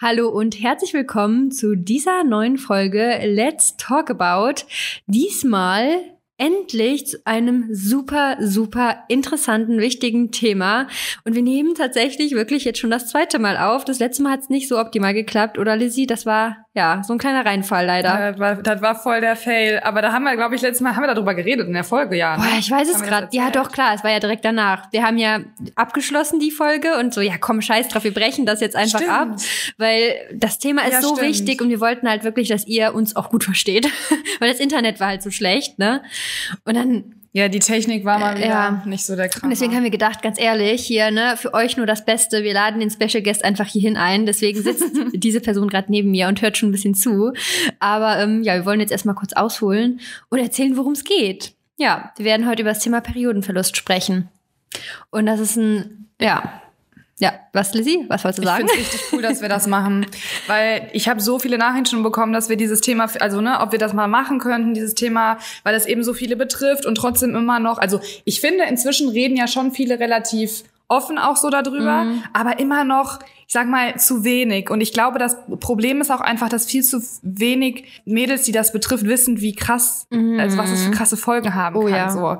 Hallo und herzlich willkommen zu dieser neuen Folge Let's Talk About. Diesmal endlich zu einem super, super interessanten, wichtigen Thema. Und wir nehmen tatsächlich wirklich jetzt schon das zweite Mal auf. Das letzte Mal hat es nicht so optimal geklappt, oder Lizzie? Das war ja so ein kleiner Reinfall leider. Ja, das, war, das war voll der Fail. Aber da haben wir, glaube ich, letztes Mal haben wir darüber geredet in der Folge, ja. Ne? Boah, ich weiß es gerade. Ja, doch, klar. Es war ja direkt danach. Wir haben ja abgeschlossen die Folge und so, ja, komm, scheiß drauf, wir brechen das jetzt einfach stimmt. ab. Weil das Thema ist ja, so stimmt. wichtig und wir wollten halt wirklich, dass ihr uns auch gut versteht. weil das Internet war halt so schlecht, ne? Und dann ja, die Technik war mal wieder ja. nicht so der. Und deswegen haben wir gedacht, ganz ehrlich, hier, ne, für euch nur das Beste. Wir laden den Special Guest einfach hierhin ein. Deswegen sitzt diese Person gerade neben mir und hört schon ein bisschen zu. Aber ähm, ja, wir wollen jetzt erstmal kurz ausholen und erzählen, worum es geht. Ja, wir werden heute über das Thema Periodenverlust sprechen. Und das ist ein, ja, ja, was, Lizzie? Was wolltest du sagen? Ich finde es richtig cool, dass wir das machen, weil ich habe so viele Nachrichten schon bekommen, dass wir dieses Thema, also ne, ob wir das mal machen könnten, dieses Thema, weil es eben so viele betrifft und trotzdem immer noch, also ich finde, inzwischen reden ja schon viele relativ offen auch so darüber, mhm. aber immer noch, ich sag mal, zu wenig. Und ich glaube, das Problem ist auch einfach, dass viel zu wenig Mädels, die das betrifft, wissen, wie krass, mhm. also was es für krasse Folgen haben oh, kann. Ja. So.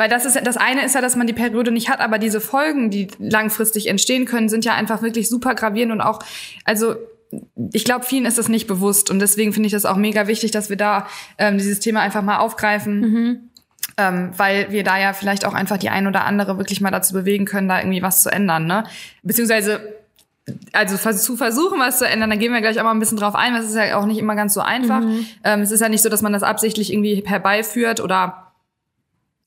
Weil das ist das eine ist ja, dass man die Periode nicht hat, aber diese Folgen, die langfristig entstehen können, sind ja einfach wirklich super gravierend und auch, also ich glaube, vielen ist das nicht bewusst und deswegen finde ich das auch mega wichtig, dass wir da ähm, dieses Thema einfach mal aufgreifen. Mhm. Ähm, weil wir da ja vielleicht auch einfach die ein oder andere wirklich mal dazu bewegen können, da irgendwie was zu ändern, ne? Beziehungsweise also zu versuchen, was zu ändern, da gehen wir gleich auch mal ein bisschen drauf ein, weil es ist ja auch nicht immer ganz so einfach. Mhm. Ähm, es ist ja nicht so, dass man das absichtlich irgendwie herbeiführt oder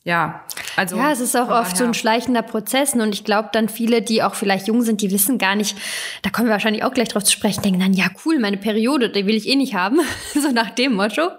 ja, also. Ja, es ist auch oft so ein schleichender Prozess. Und ich glaube dann viele, die auch vielleicht jung sind, die wissen gar nicht, da kommen wir wahrscheinlich auch gleich drauf zu sprechen, denken dann, ja cool, meine Periode, die will ich eh nicht haben. so nach dem Motto.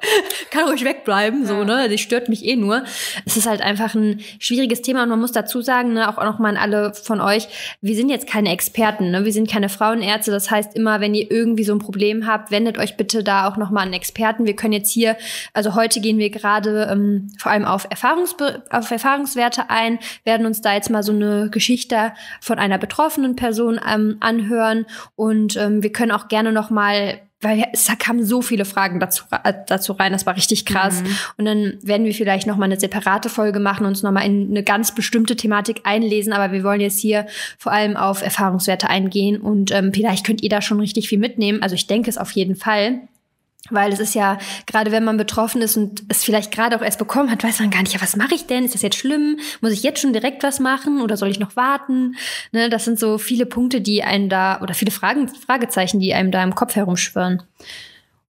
Kann ruhig wegbleiben, ja. so, ne? Die stört mich eh nur. Es ist halt einfach ein schwieriges Thema und man muss dazu sagen, ne, auch noch mal an alle von euch, wir sind jetzt keine Experten, ne? Wir sind keine Frauenärzte. Das heißt immer, wenn ihr irgendwie so ein Problem habt, wendet euch bitte da auch noch mal an Experten. Wir können jetzt hier, also heute gehen wir gerade ähm, vor allem auf Erfahrungsberichte auf Erfahrungswerte ein, werden uns da jetzt mal so eine Geschichte von einer betroffenen Person ähm, anhören und ähm, wir können auch gerne noch mal weil es kamen so viele Fragen dazu, äh, dazu rein, das war richtig krass. Mhm. Und dann werden wir vielleicht noch mal eine separate Folge machen und uns noch mal in eine ganz bestimmte Thematik einlesen. Aber wir wollen jetzt hier vor allem auf Erfahrungswerte eingehen und ähm, vielleicht könnt ihr da schon richtig viel mitnehmen. Also ich denke es auf jeden Fall. Weil es ist ja, gerade wenn man betroffen ist und es vielleicht gerade auch erst bekommen hat, weiß man gar nicht, ja, was mache ich denn? Ist das jetzt schlimm? Muss ich jetzt schon direkt was machen oder soll ich noch warten? Ne, das sind so viele Punkte, die einen da, oder viele Fragen, Fragezeichen, die einem da im Kopf herumschwirren.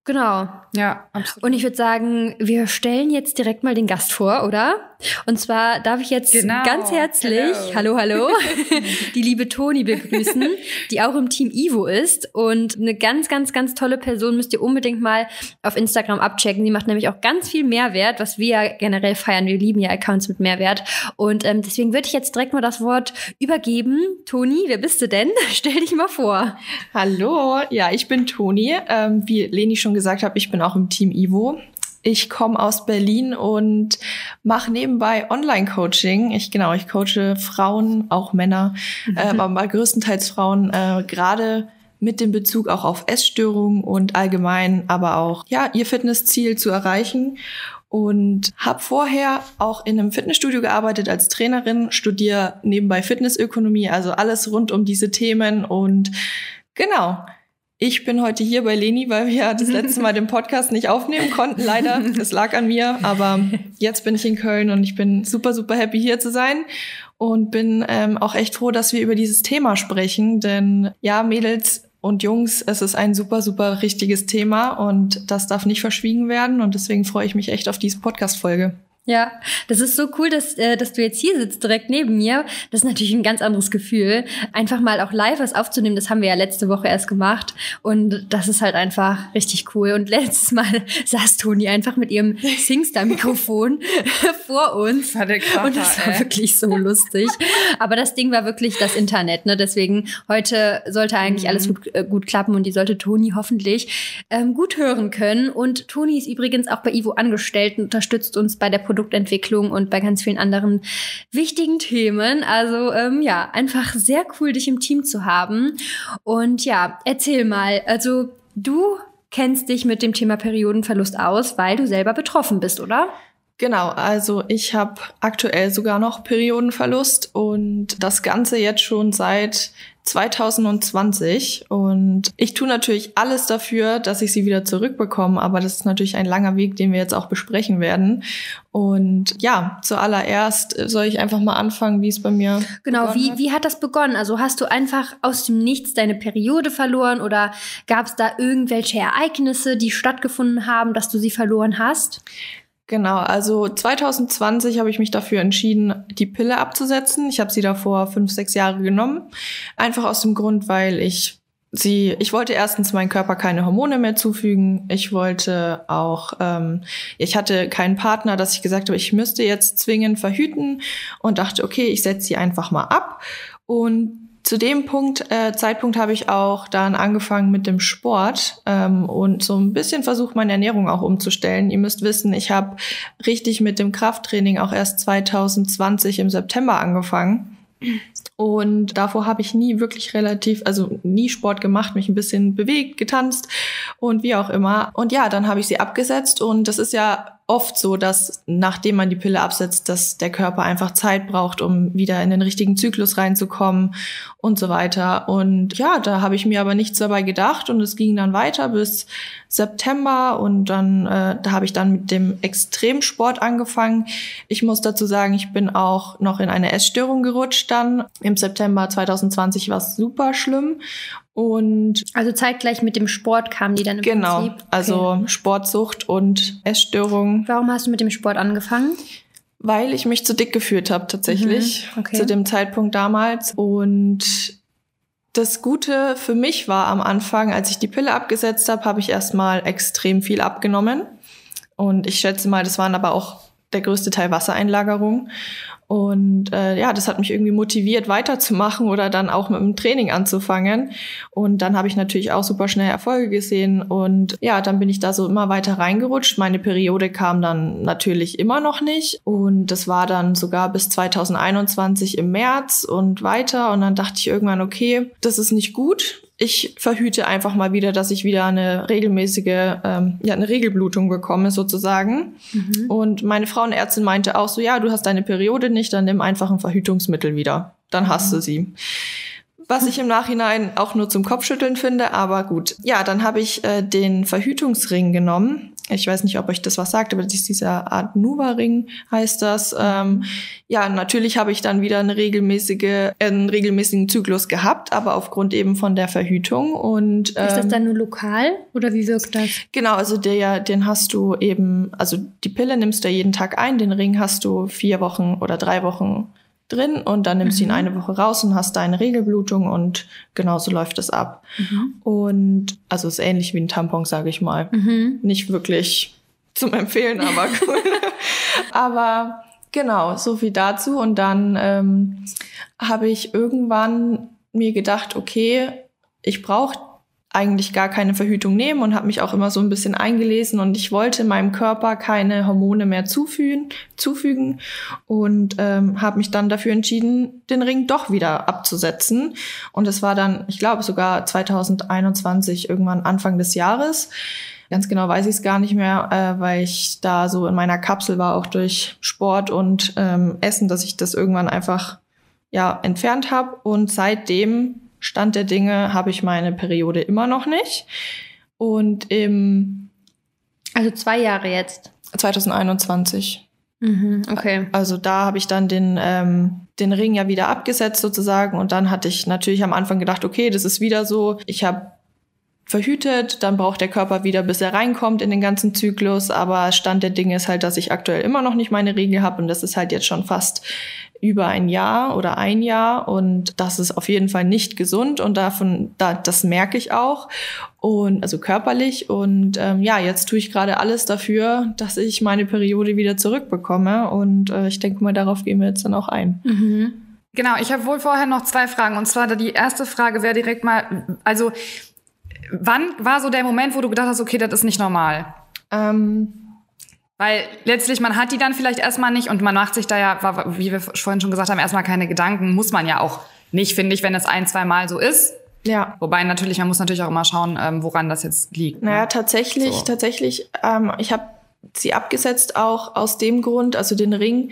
Genau. Ja, absolut. Und ich würde sagen, wir stellen jetzt direkt mal den Gast vor, oder? Und zwar darf ich jetzt genau. ganz herzlich, hello, hallo, hallo die liebe Toni begrüßen, die auch im Team Ivo ist und eine ganz, ganz, ganz tolle Person müsst ihr unbedingt mal auf Instagram abchecken. Die macht nämlich auch ganz viel Mehrwert, was wir ja generell feiern. Wir lieben ja Accounts mit Mehrwert. Und ähm, deswegen würde ich jetzt direkt mal das Wort übergeben. Toni, wer bist du denn? Stell dich mal vor. Hallo, ja, ich bin Toni. Ähm, wie Leni schon gesagt hat, ich bin auch im Team Ivo. Ich komme aus Berlin und mache nebenbei Online-Coaching. Ich genau, ich coache Frauen, auch Männer, mhm. äh, aber größtenteils Frauen, äh, gerade mit dem Bezug auch auf Essstörungen und allgemein, aber auch ja ihr Fitnessziel zu erreichen. Und habe vorher auch in einem Fitnessstudio gearbeitet als Trainerin, studiere nebenbei Fitnessökonomie, also alles rund um diese Themen und genau ich bin heute hier bei Leni, weil wir ja das letzte Mal den Podcast nicht aufnehmen konnten, leider. Das lag an mir, aber jetzt bin ich in Köln und ich bin super, super happy hier zu sein und bin ähm, auch echt froh, dass wir über dieses Thema sprechen, denn ja, Mädels und Jungs, es ist ein super, super richtiges Thema und das darf nicht verschwiegen werden und deswegen freue ich mich echt auf diese Podcast-Folge. Ja, das ist so cool, dass, äh, dass du jetzt hier sitzt, direkt neben mir. Das ist natürlich ein ganz anderes Gefühl. Einfach mal auch live was aufzunehmen, das haben wir ja letzte Woche erst gemacht. Und das ist halt einfach richtig cool. Und letztes Mal saß Toni einfach mit ihrem Singstar-Mikrofon vor uns. Das Kracher, Und das war ey. wirklich so lustig. Aber das Ding war wirklich das Internet, ne? Deswegen heute sollte eigentlich mhm. alles gut, äh, gut klappen und die sollte Toni hoffentlich ähm, gut hören können. Und Toni ist übrigens auch bei Ivo angestellt und unterstützt uns bei der Produktion Produktentwicklung und bei ganz vielen anderen wichtigen Themen. Also ähm, ja, einfach sehr cool, dich im Team zu haben. Und ja, erzähl mal, also du kennst dich mit dem Thema Periodenverlust aus, weil du selber betroffen bist, oder? Genau, also ich habe aktuell sogar noch Periodenverlust und das Ganze jetzt schon seit 2020 und ich tue natürlich alles dafür, dass ich sie wieder zurückbekomme, aber das ist natürlich ein langer Weg, den wir jetzt auch besprechen werden. Und ja, zuallererst soll ich einfach mal anfangen, wie es bei mir Genau, wie, hat. wie hat das begonnen? Also hast du einfach aus dem Nichts deine Periode verloren oder gab es da irgendwelche Ereignisse, die stattgefunden haben, dass du sie verloren hast? Genau, also 2020 habe ich mich dafür entschieden, die Pille abzusetzen. Ich habe sie davor fünf, sechs Jahre genommen. Einfach aus dem Grund, weil ich sie, ich wollte erstens meinem Körper keine Hormone mehr zufügen. Ich wollte auch, ähm, ich hatte keinen Partner, dass ich gesagt habe, ich müsste jetzt zwingend verhüten und dachte, okay, ich setze sie einfach mal ab. Und zu dem Punkt, äh, Zeitpunkt habe ich auch dann angefangen mit dem Sport ähm, und so ein bisschen versucht, meine Ernährung auch umzustellen. Ihr müsst wissen, ich habe richtig mit dem Krafttraining auch erst 2020 im September angefangen. Und davor habe ich nie wirklich relativ, also nie Sport gemacht, mich ein bisschen bewegt, getanzt und wie auch immer. Und ja, dann habe ich sie abgesetzt und das ist ja oft so, dass nachdem man die Pille absetzt, dass der Körper einfach Zeit braucht, um wieder in den richtigen Zyklus reinzukommen und so weiter. Und ja, da habe ich mir aber nichts dabei gedacht und es ging dann weiter bis September und dann äh, da habe ich dann mit dem Extremsport angefangen. Ich muss dazu sagen, ich bin auch noch in eine Essstörung gerutscht dann. Im September 2020 war es super schlimm und also zeitgleich mit dem Sport kamen die dann im genau, Prinzip. Genau, also Sportsucht und Essstörung. Warum hast du mit dem Sport angefangen? Weil ich mich zu dick gefühlt habe tatsächlich mhm, okay. zu dem Zeitpunkt damals und das Gute für mich war am Anfang, als ich die Pille abgesetzt habe, habe ich erstmal extrem viel abgenommen und ich schätze mal, das waren aber auch der größte Teil Wassereinlagerung und äh, ja, das hat mich irgendwie motiviert, weiterzumachen oder dann auch mit dem Training anzufangen. Und dann habe ich natürlich auch super schnell Erfolge gesehen. Und ja, dann bin ich da so immer weiter reingerutscht. Meine Periode kam dann natürlich immer noch nicht. Und das war dann sogar bis 2021 im März und weiter. Und dann dachte ich irgendwann, okay, das ist nicht gut ich verhüte einfach mal wieder, dass ich wieder eine regelmäßige, ähm, ja, eine Regelblutung bekomme sozusagen. Mhm. Und meine Frauenärztin meinte auch so, ja, du hast deine Periode nicht, dann nimm einfach ein Verhütungsmittel wieder. Dann hast mhm. du sie. Was ich im Nachhinein auch nur zum Kopfschütteln finde, aber gut. Ja, dann habe ich äh, den Verhütungsring genommen ich weiß nicht, ob euch das was sagt, aber das ist dieser Art Nuva-Ring, heißt das. Ähm, ja, natürlich habe ich dann wieder eine regelmäßige, einen regelmäßigen Zyklus gehabt, aber aufgrund eben von der Verhütung. Und, ähm, ist das ähm, dann nur lokal oder wie wirkt das? Genau, also der, den hast du eben, also die Pille nimmst du jeden Tag ein, den Ring hast du vier Wochen oder drei Wochen drin und dann nimmst du ihn mhm. eine Woche raus und hast deine Regelblutung und genauso läuft es ab. Mhm. Und also ist ähnlich wie ein Tampon, sage ich mal. Mhm. Nicht wirklich zum Empfehlen, aber cool. aber genau, so viel dazu. Und dann ähm, habe ich irgendwann mir gedacht, okay, ich brauche eigentlich gar keine Verhütung nehmen und habe mich auch immer so ein bisschen eingelesen und ich wollte meinem Körper keine Hormone mehr zufügen, zufügen und ähm, habe mich dann dafür entschieden, den Ring doch wieder abzusetzen. Und es war dann, ich glaube sogar 2021, irgendwann Anfang des Jahres. Ganz genau weiß ich es gar nicht mehr, äh, weil ich da so in meiner Kapsel war, auch durch Sport und ähm, Essen, dass ich das irgendwann einfach ja entfernt habe. Und seitdem Stand der Dinge habe ich meine Periode immer noch nicht. Und im also zwei Jahre jetzt. 2021. Mhm, okay. Also da habe ich dann den, ähm, den Ring ja wieder abgesetzt sozusagen und dann hatte ich natürlich am Anfang gedacht, okay, das ist wieder so. Ich habe verhütet, dann braucht der Körper wieder, bis er reinkommt in den ganzen Zyklus. Aber Stand der Dinge ist halt, dass ich aktuell immer noch nicht meine Regel habe und das ist halt jetzt schon fast über ein Jahr oder ein Jahr und das ist auf jeden Fall nicht gesund und davon, da, das merke ich auch und also körperlich und ähm, ja, jetzt tue ich gerade alles dafür, dass ich meine Periode wieder zurückbekomme und äh, ich denke mal, darauf gehen wir jetzt dann auch ein. Mhm. Genau, ich habe wohl vorher noch zwei Fragen und zwar die erste Frage wäre direkt mal, also wann war so der Moment, wo du gedacht hast, okay, das ist nicht normal? Ähm, Weil letztlich, man hat die dann vielleicht erstmal nicht und man macht sich da ja, wie wir vorhin schon gesagt haben, erstmal keine Gedanken. Muss man ja auch nicht, finde ich, wenn es ein, zwei Mal so ist. Ja. Wobei natürlich, man muss natürlich auch immer schauen, ähm, woran das jetzt liegt. Ne? Naja, tatsächlich, so. tatsächlich, ähm, ich habe sie abgesetzt auch aus dem Grund, also den Ring,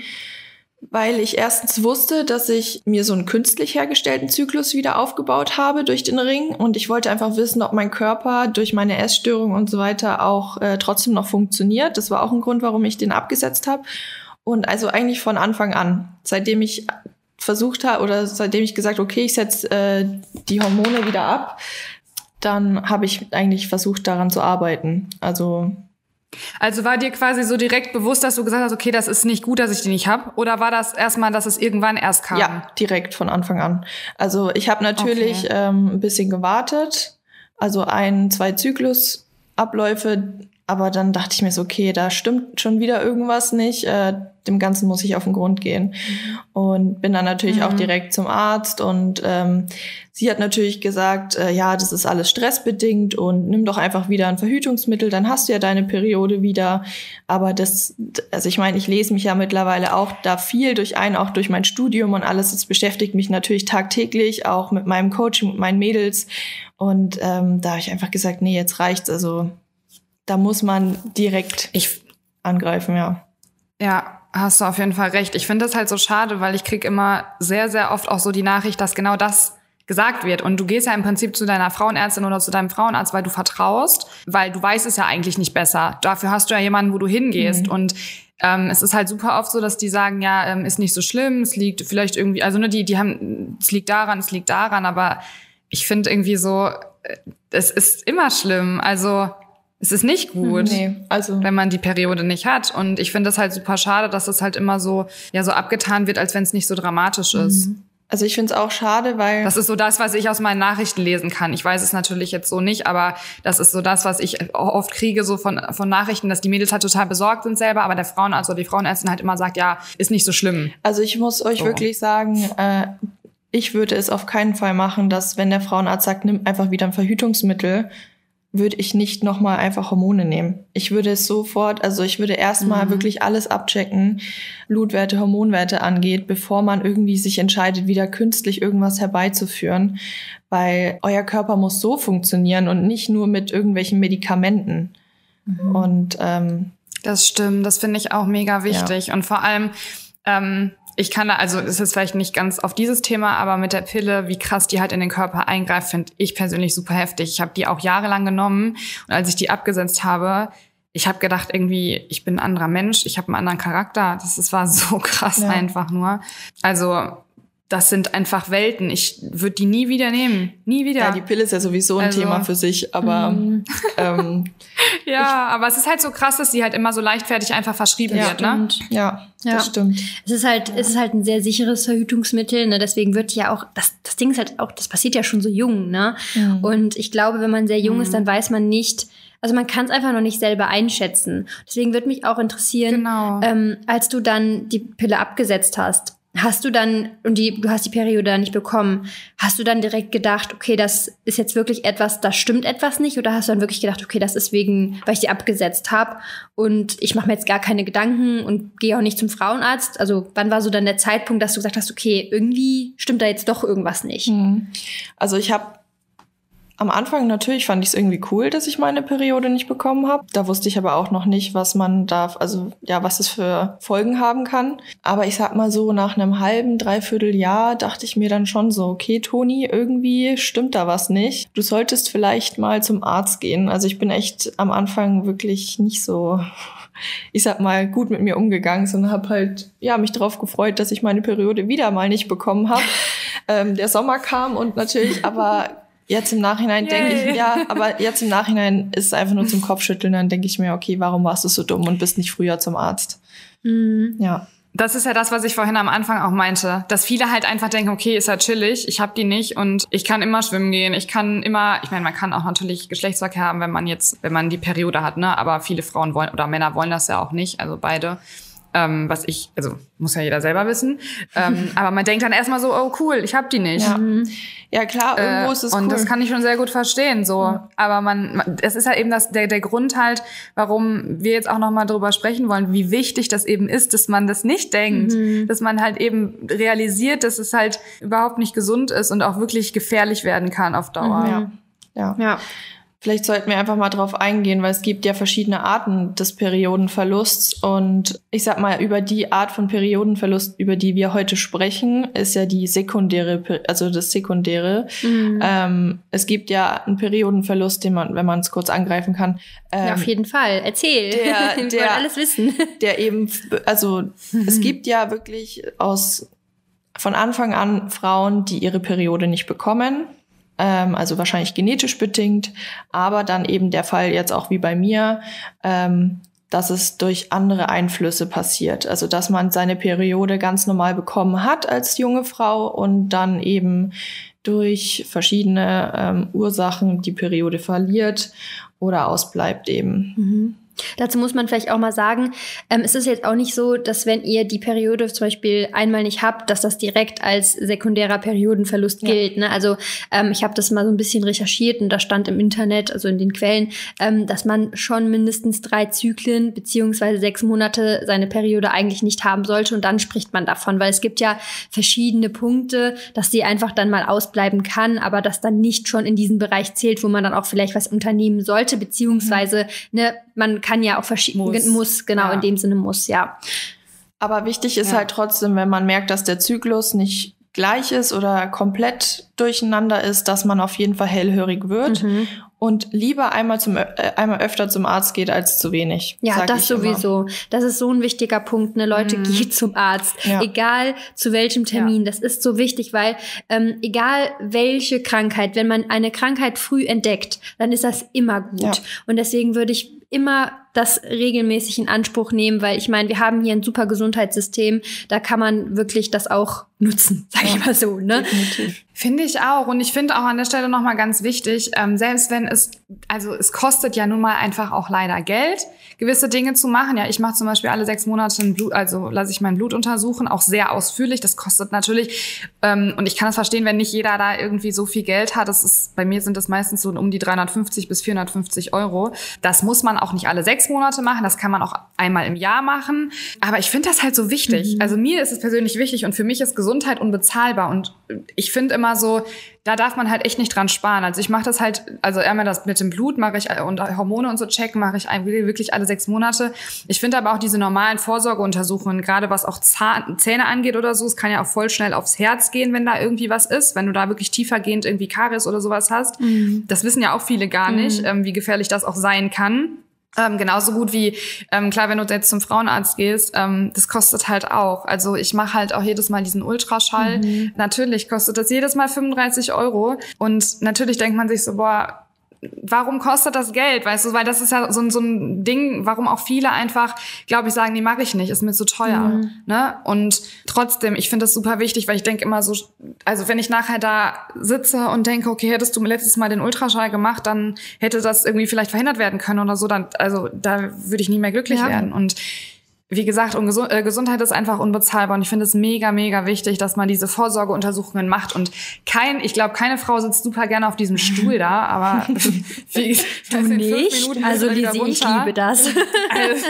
weil ich erstens wusste, dass ich mir so einen künstlich hergestellten Zyklus wieder aufgebaut habe durch den Ring und ich wollte einfach wissen, ob mein Körper durch meine Essstörung und so weiter auch äh, trotzdem noch funktioniert. Das war auch ein Grund, warum ich den abgesetzt habe. Und also eigentlich von Anfang an, seitdem ich versucht habe oder seitdem ich gesagt, okay, ich setze äh, die Hormone wieder ab, dann habe ich eigentlich versucht daran zu arbeiten. Also also war dir quasi so direkt bewusst, dass du gesagt hast, okay, das ist nicht gut, dass ich die nicht habe? Oder war das erstmal, dass es irgendwann erst kam? Ja, direkt von Anfang an. Also ich habe natürlich okay. ähm, ein bisschen gewartet, also ein, zwei Zyklusabläufe, aber dann dachte ich mir so, okay, da stimmt schon wieder irgendwas nicht. Äh, dem Ganzen muss ich auf den Grund gehen. Und bin dann natürlich mhm. auch direkt zum Arzt und ähm, sie hat natürlich gesagt, äh, ja, das ist alles stressbedingt und nimm doch einfach wieder ein Verhütungsmittel, dann hast du ja deine Periode wieder. Aber das, also ich meine, ich lese mich ja mittlerweile auch da viel durch ein, auch durch mein Studium und alles. Das beschäftigt mich natürlich tagtäglich, auch mit meinem Coach, mit meinen Mädels. Und ähm, da habe ich einfach gesagt, nee, jetzt reicht's. Also da muss man direkt ich, angreifen, ja. Ja, hast du auf jeden Fall recht. Ich finde das halt so schade, weil ich krieg immer sehr, sehr oft auch so die Nachricht, dass genau das gesagt wird. Und du gehst ja im Prinzip zu deiner Frauenärztin oder zu deinem Frauenarzt, weil du vertraust, weil du weißt es ja eigentlich nicht besser. Dafür hast du ja jemanden, wo du hingehst. Mhm. Und ähm, es ist halt super oft so, dass die sagen, ja, ähm, ist nicht so schlimm, es liegt vielleicht irgendwie, also ne, die, die haben, es liegt daran, es liegt daran, aber ich finde irgendwie so, äh, es ist immer schlimm. Also es ist nicht gut, nee, also wenn man die Periode nicht hat. Und ich finde das halt super schade, dass das halt immer so, ja, so abgetan wird, als wenn es nicht so dramatisch ist. Mhm. Also ich finde es auch schade, weil. Das ist so das, was ich aus meinen Nachrichten lesen kann. Ich weiß es natürlich jetzt so nicht, aber das ist so das, was ich oft kriege, so von, von Nachrichten, dass die Mädels halt total besorgt sind selber, aber der Frauenarzt oder die Frauenärztin halt immer sagt, ja, ist nicht so schlimm. Also ich muss euch so. wirklich sagen, äh, ich würde es auf keinen Fall machen, dass wenn der Frauenarzt sagt, nimm einfach wieder ein Verhütungsmittel, würde ich nicht nochmal einfach Hormone nehmen. Ich würde es sofort, also ich würde erstmal mhm. wirklich alles abchecken, Blutwerte, Hormonwerte angeht, bevor man irgendwie sich entscheidet, wieder künstlich irgendwas herbeizuführen. Weil euer Körper muss so funktionieren und nicht nur mit irgendwelchen Medikamenten. Mhm. Und ähm, das stimmt, das finde ich auch mega wichtig. Ja. Und vor allem, ähm, ich kann da, also es ist vielleicht nicht ganz auf dieses Thema, aber mit der Pille, wie krass die halt in den Körper eingreift, finde ich persönlich super heftig. Ich habe die auch jahrelang genommen und als ich die abgesetzt habe, ich habe gedacht, irgendwie, ich bin ein anderer Mensch, ich habe einen anderen Charakter. Das, das war so krass ja. einfach nur. Also das sind einfach Welten. Ich würde die nie wieder nehmen. Nie wieder. Ja, die Pille ist ja sowieso ein also, Thema für sich, aber mm. ähm, ja, aber es ist halt so krass, dass sie halt immer so leichtfertig einfach verschrieben wird, ne? Ja, ja, das stimmt. Es ist halt, es ist halt ein sehr sicheres Verhütungsmittel, ne? Deswegen wird ja auch, das, das Ding ist halt auch, das passiert ja schon so jung, ne? Mhm. Und ich glaube, wenn man sehr jung mhm. ist, dann weiß man nicht, also man kann es einfach noch nicht selber einschätzen. Deswegen würde mich auch interessieren, genau. ähm, als du dann die Pille abgesetzt hast, Hast du dann, und die, du hast die Periode dann nicht bekommen, hast du dann direkt gedacht, okay, das ist jetzt wirklich etwas, da stimmt etwas nicht? Oder hast du dann wirklich gedacht, okay, das ist wegen, weil ich die abgesetzt habe und ich mache mir jetzt gar keine Gedanken und gehe auch nicht zum Frauenarzt? Also wann war so dann der Zeitpunkt, dass du gesagt hast, okay, irgendwie stimmt da jetzt doch irgendwas nicht? Mhm. Also ich habe am Anfang natürlich fand ich es irgendwie cool, dass ich meine Periode nicht bekommen habe. Da wusste ich aber auch noch nicht, was man darf, also ja, was es für Folgen haben kann. Aber ich sag mal so, nach einem halben, dreiviertel Jahr dachte ich mir dann schon so, okay, Toni, irgendwie stimmt da was nicht. Du solltest vielleicht mal zum Arzt gehen. Also ich bin echt am Anfang wirklich nicht so ich sag mal, gut mit mir umgegangen, sondern habe halt ja mich darauf gefreut, dass ich meine Periode wieder mal nicht bekommen habe. ähm, der Sommer kam und natürlich aber Jetzt im Nachhinein denke ich, ja, aber jetzt im Nachhinein ist es einfach nur zum Kopfschütteln. Dann denke ich mir, okay, warum warst du so dumm und bist nicht früher zum Arzt? Mhm. Ja. Das ist ja das, was ich vorhin am Anfang auch meinte, dass viele halt einfach denken, okay, ist ja chillig, ich habe die nicht und ich kann immer schwimmen gehen, ich kann immer, ich meine, man kann auch natürlich Geschlechtsverkehr haben, wenn man jetzt, wenn man die Periode hat, ne, aber viele Frauen wollen oder Männer wollen das ja auch nicht, also beide. Ähm, was ich, also muss ja jeder selber wissen. Ähm, aber man denkt dann erstmal so, oh cool, ich habe die nicht. Ja. ja, klar, irgendwo Äh, ist es und cool. das kann ich schon sehr gut verstehen, so. Aber man, es ist halt eben das, der, der Grund halt, warum wir jetzt auch nochmal drüber sprechen wollen, wie wichtig das eben ist, dass man das nicht denkt, dass man halt eben realisiert, dass es halt überhaupt nicht gesund ist und auch wirklich gefährlich werden kann auf Dauer. ja. Ja. Ja. Vielleicht sollten wir einfach mal drauf eingehen, weil es gibt ja verschiedene Arten des Periodenverlusts. Und ich sag mal, über die Art von Periodenverlust, über die wir heute sprechen, ist ja die sekundäre, also das Sekundäre. Mhm. Ähm, es gibt ja einen Periodenverlust, den man, wenn man es kurz angreifen kann, ähm, ja, auf jeden Fall. Erzähl. der- Wir der- wollen alles wissen. der eben, also es gibt ja wirklich aus von Anfang an Frauen, die ihre Periode nicht bekommen, ähm, also wahrscheinlich genetisch bedingt, aber dann eben der Fall jetzt auch wie bei mir, ähm, dass es durch andere Einflüsse passiert. Also dass man seine Periode ganz normal bekommen hat als junge Frau und dann eben durch verschiedene ähm, Ursachen die Periode verliert oder ausbleibt eben. Mhm. Dazu muss man vielleicht auch mal sagen, ähm, es ist jetzt auch nicht so, dass wenn ihr die Periode zum Beispiel einmal nicht habt, dass das direkt als sekundärer Periodenverlust Ja. gilt. Ne? Also ähm, ich habe das mal so ein bisschen recherchiert und da stand im Internet, also in den Quellen, ähm, dass man schon mindestens drei Zyklen beziehungsweise sechs Monate seine Periode eigentlich nicht haben sollte und dann spricht man davon, weil es gibt ja verschiedene Punkte, dass die einfach dann mal ausbleiben kann, aber das dann nicht schon in diesen Bereich zählt, wo man dann auch vielleicht was unternehmen sollte, beziehungsweise ne, man kann ja auch verschiedene Muss. muss, genau Ja. in dem Sinne muss, ja. Aber wichtig ist Ja. halt trotzdem, wenn man merkt, dass der Zyklus nicht gleich ist oder komplett durcheinander ist, dass man auf jeden Fall hellhörig wird Mhm. und lieber einmal zum äh, einmal öfter zum Arzt geht als zu wenig. Ja, sag das ich immer. sowieso. Das ist so ein wichtiger Punkt. Ne? Leute, Mhm. geht zum Arzt. Ja. Egal zu welchem Termin. Das ist so wichtig, weil ähm, egal welche Krankheit, wenn man eine Krankheit früh entdeckt, dann ist das immer gut. Ja. Und deswegen würde ich immer das regelmäßig in Anspruch nehmen, weil ich meine, wir haben hier ein super Gesundheitssystem. Da kann man wirklich das auch nutzen, sag ich mal so. Ne? Definitiv. Finde ich auch. Und ich finde auch an der Stelle nochmal ganz wichtig, ähm, selbst wenn es, also es kostet ja nun mal einfach auch leider Geld, gewisse Dinge zu machen. Ja, ich mache zum Beispiel alle sechs Monate ein Blut, also lasse ich mein Blut untersuchen, auch sehr ausführlich. Das kostet natürlich, ähm, und ich kann es verstehen, wenn nicht jeder da irgendwie so viel Geld hat. Das ist, bei mir sind das meistens so um die 350 bis 450 Euro. Das muss man auch nicht alle sechs Monate machen. Das kann man auch einmal im Jahr machen. Aber ich finde das halt so wichtig. Also mir ist es persönlich wichtig und für mich ist Gesundheit unbezahlbar. Und ich finde immer so, da darf man halt echt nicht dran sparen. Also ich mache das halt, also einmal das mit dem Blut mache ich und Hormone und so checken mache ich wirklich alle sechs Monate. Ich finde aber auch diese normalen Vorsorgeuntersuchungen, gerade was auch Zahn, Zähne angeht oder so, es kann ja auch voll schnell aufs Herz gehen, wenn da irgendwie was ist, wenn du da wirklich tiefergehend irgendwie Karies oder sowas hast. Das wissen ja auch viele gar nicht, ähm, wie gefährlich das auch sein kann. Ähm, genauso gut wie, ähm, klar, wenn du jetzt zum Frauenarzt gehst, ähm, das kostet halt auch. Also ich mache halt auch jedes Mal diesen Ultraschall. Natürlich kostet das jedes Mal 35 Euro. Und natürlich denkt man sich so, boah, warum kostet das Geld? Weißt du, weil das ist ja so, ein- so ein Ding, warum auch viele einfach, glaube ich, sagen, nee, mache ich nicht, ist mir zu teuer. Ne? Und trotzdem, ich finde das super wichtig, weil ich denke immer so, also wenn ich nachher da sitze und denke, okay, hättest du letztes Mal den Ultraschall gemacht, dann hätte das irgendwie vielleicht verhindert werden können oder so, dann, also da würde ich nie mehr glücklich Ja. werden. Und wie gesagt, und Gesu- äh, Gesundheit ist einfach unbezahlbar und ich finde es mega, mega wichtig, dass man diese Vorsorgeuntersuchungen macht und kein, ich glaube, keine Frau sitzt super gerne auf diesem Stuhl da, aber wie, Du nicht? Also Lisi, ich liebe das. Also,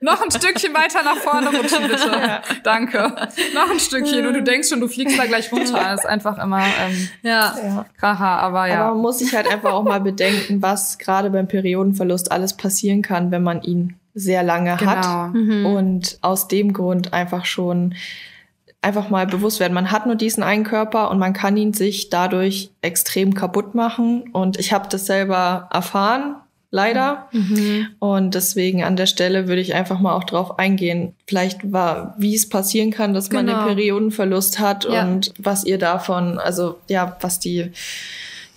noch ein Stückchen weiter nach vorne rutschen, bitte. Danke. Noch ein Stückchen und du denkst schon, du fliegst da gleich runter. Das ist einfach immer ähm, ja. Ja. Kracher, aber ja. Aber man muss sich halt einfach auch mal bedenken, was gerade beim Periodenverlust alles passieren kann, wenn man ihn sehr lange genau. hat. Mhm. Und aus dem Grund einfach schon einfach mal bewusst werden. Man hat nur diesen einen Körper und man kann ihn sich dadurch extrem kaputt machen. Und ich habe das selber erfahren, leider. Mhm. Und deswegen an der Stelle würde ich einfach mal auch drauf eingehen, vielleicht war, wie es passieren kann, dass man Genau. den Periodenverlust hat Ja. und was ihr davon, also ja, was die,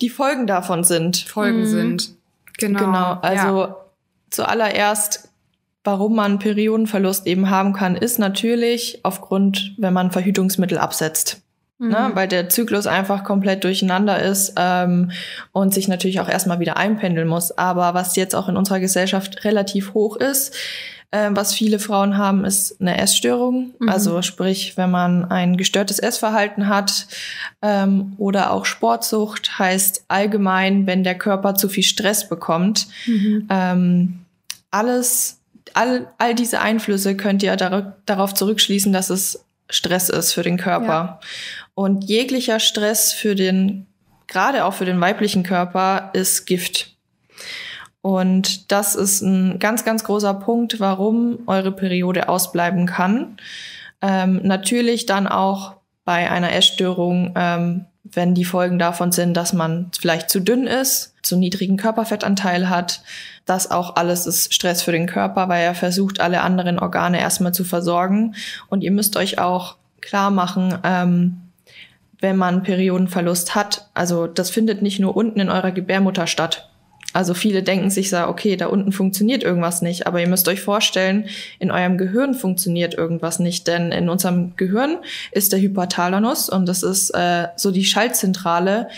die Folgen davon sind. Folgen Mhm. sind. Genau. Genau, also ja. zuallererst, warum man Periodenverlust eben haben kann, ist natürlich aufgrund, wenn man Verhütungsmittel absetzt. Mhm. Ne? Weil der Zyklus einfach komplett durcheinander ist ähm, und sich natürlich auch erstmal wieder einpendeln muss. Aber was jetzt auch in unserer Gesellschaft relativ hoch ist, Äh, was viele Frauen haben, ist eine Essstörung. Mhm. Also sprich, wenn man ein gestörtes Essverhalten hat ähm, oder auch Sportsucht, heißt allgemein, wenn der Körper zu viel Stress bekommt. Mhm. Ähm, alles, all, all diese Einflüsse könnt ihr dar darauf zurückschließen, dass es Stress ist für den Körper. Ja. Und jeglicher Stress für den, gerade auch für den weiblichen Körper, ist Gift. Und das ist ein ganz, ganz großer Punkt, warum eure Periode ausbleiben kann. Ähm, natürlich dann auch bei einer Essstörung, ähm, wenn die Folgen davon sind, dass man vielleicht zu dünn ist, zu niedrigen Körperfettanteil hat. Das auch alles ist Stress für den Körper, weil er versucht, alle anderen Organe erstmal zu versorgen. Und ihr müsst euch auch klar machen, ähm, wenn man Periodenverlust hat, also das findet nicht nur unten in eurer Gebärmutter statt, also viele denken sich so, okay, da unten funktioniert irgendwas nicht, aber ihr müsst euch vorstellen, in eurem Gehirn funktioniert irgendwas nicht, denn in unserem Gehirn ist der Hypothalamus und das ist äh, so die Schaltzentrale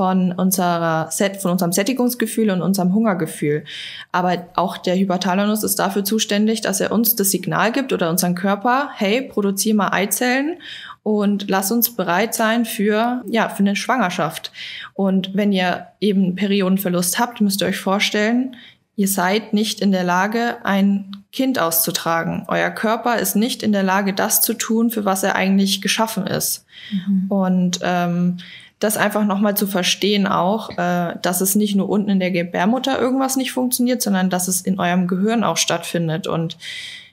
von unserer Set, von unserem Sättigungsgefühl und unserem Hungergefühl. Aber auch der Hypothalamus ist dafür zuständig, dass er uns das Signal gibt oder unseren Körper, hey, produziere mal Eizellen und lass uns bereit sein für, ja, für eine Schwangerschaft. Und wenn ihr eben Periodenverlust habt, müsst ihr euch vorstellen, ihr seid nicht in der Lage, ein Kind auszutragen. Euer Körper ist nicht in der Lage, das zu tun, für was er eigentlich geschaffen ist. Mhm. Und ähm, das einfach nochmal zu verstehen auch, äh, dass es nicht nur unten in der Gebärmutter irgendwas nicht funktioniert, sondern dass es in eurem Gehirn auch stattfindet. Und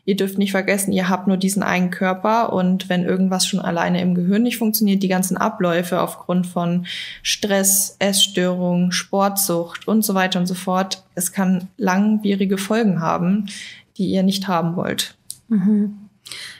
ihr dürft nicht vergessen, ihr habt nur diesen einen Körper und wenn irgendwas schon alleine im Gehirn nicht funktioniert, die ganzen Abläufe aufgrund von Stress, Essstörungen, Sportsucht und so weiter und so fort, es kann langwierige Folgen haben, die ihr nicht haben wollt. Mhm.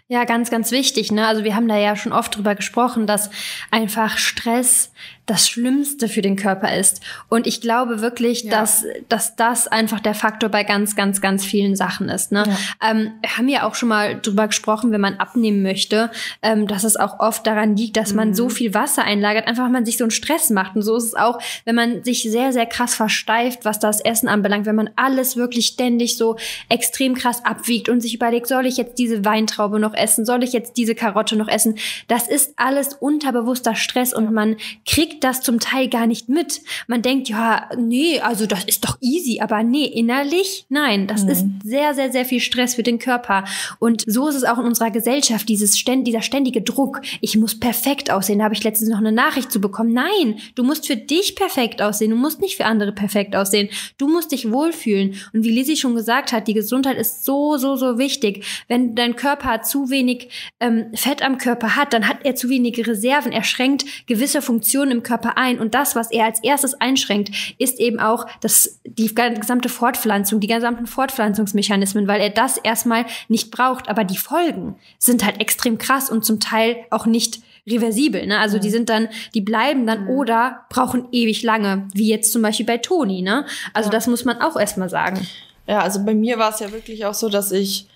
Ja, ganz, ganz wichtig. Ne? Also wir haben da ja schon oft drüber gesprochen, dass einfach Stress das Schlimmste für den Körper ist. Und ich glaube wirklich, ja. dass, dass das einfach der Faktor bei ganz, ganz, ganz vielen Sachen ist. Ne? Ja. Ähm, wir haben ja auch schon mal drüber gesprochen, wenn man abnehmen möchte, ähm, dass es auch oft daran liegt, dass mhm. man so mhm. viel Wasser einlagert, einfach man sich so einen Stress macht. Und so ist es auch, wenn man sich sehr, sehr krass versteift, was das Essen anbelangt, wenn man alles wirklich ständig so extrem krass abwiegt und sich überlegt, soll ich jetzt diese Weintraube noch essen, soll ich jetzt diese Karotte noch essen? Das ist alles unterbewusster Stress und man kriegt kriegt das zum Teil gar nicht mit. Man denkt, ja, nee, also das ist doch easy, aber nee, innerlich, nein, das mhm. ist sehr, sehr, sehr viel Stress für den Körper. Und so ist es auch in unserer Gesellschaft, dieses ständ, dieser ständige Druck. Ich muss perfekt aussehen. Da habe ich letztens noch eine Nachricht zu bekommen. Nein, du musst für dich perfekt aussehen. Du musst nicht für andere perfekt aussehen. Du musst dich wohlfühlen. Und wie Lizzie schon gesagt hat, die Gesundheit ist so, so, so wichtig. Wenn dein Körper zu wenig ähm, Fett am Körper hat, dann hat er zu wenige Reserven. Er schränkt gewisse Funktionen im Körper ein. Und das, was er als erstes einschränkt, ist eben auch das, die gesamte Fortpflanzung, die gesamten Fortpflanzungsmechanismen, weil er das erstmal nicht braucht. Aber die Folgen sind halt extrem krass und zum Teil auch nicht reversibel. Ne? Also die sind dann, die bleiben dann oder brauchen ewig lange, wie jetzt zum Beispiel bei Toni. Ne? Also ja. das muss man auch erstmal sagen. Ja, also bei mir war es ja wirklich auch so, dass ich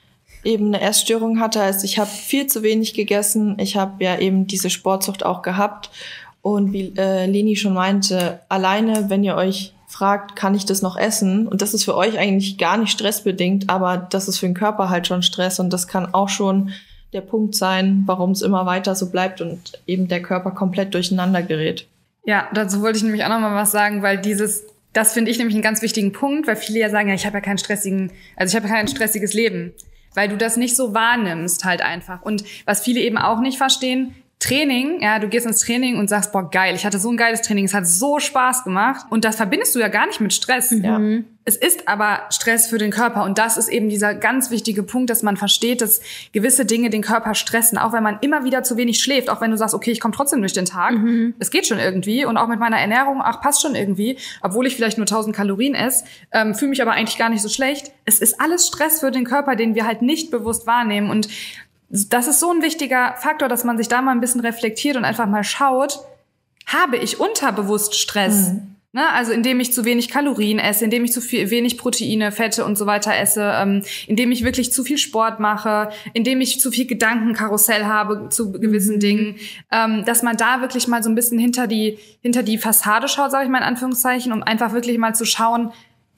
eben eine Essstörung hatte. Also ich habe viel zu wenig gegessen. Ich habe ja eben diese Sportsucht auch gehabt und wie äh, Leni schon meinte, alleine, wenn ihr euch fragt, kann ich das noch essen? Und das ist für euch eigentlich gar nicht stressbedingt, aber das ist für den Körper halt schon Stress und das kann auch schon der Punkt sein, warum es immer weiter so bleibt und eben der Körper komplett durcheinander gerät. Ja, dazu wollte ich nämlich auch noch mal was sagen, weil dieses, das finde ich nämlich einen ganz wichtigen Punkt, weil viele ja sagen, ja, ich habe ja keinen stressigen, also ich habe kein stressiges Leben, weil du das nicht so wahrnimmst halt einfach. Und was viele eben auch nicht verstehen, Training, ja, du gehst ins Training und sagst, boah, geil, ich hatte so ein geiles Training, es hat so Spaß gemacht. Und das verbindest du ja gar nicht mit Stress. Mhm. Ja. Es ist aber Stress für den Körper. Und das ist eben dieser ganz wichtige Punkt, dass man versteht, dass gewisse Dinge den Körper stressen. Auch wenn man immer wieder zu wenig schläft, auch wenn du sagst, okay, ich komme trotzdem durch den Tag. Mhm. Es geht schon irgendwie. Und auch mit meiner Ernährung, ach, passt schon irgendwie. Obwohl ich vielleicht nur 1000 Kalorien esse, ähm, fühle mich aber eigentlich gar nicht so schlecht. Es ist alles Stress für den Körper, den wir halt nicht bewusst wahrnehmen. Und das ist so ein wichtiger Faktor, dass man sich da mal ein bisschen reflektiert und einfach mal schaut, habe ich unterbewusst Stress? Mhm. Ne, also indem ich zu wenig Kalorien esse, indem ich zu viel, wenig Proteine, Fette und so weiter esse, ähm, indem ich wirklich zu viel Sport mache, indem ich zu viel Gedankenkarussell habe zu gewissen mhm. Dingen, ähm, dass man da wirklich mal so ein bisschen hinter die hinter die Fassade schaut, sage ich mal in Anführungszeichen, um einfach wirklich mal zu schauen,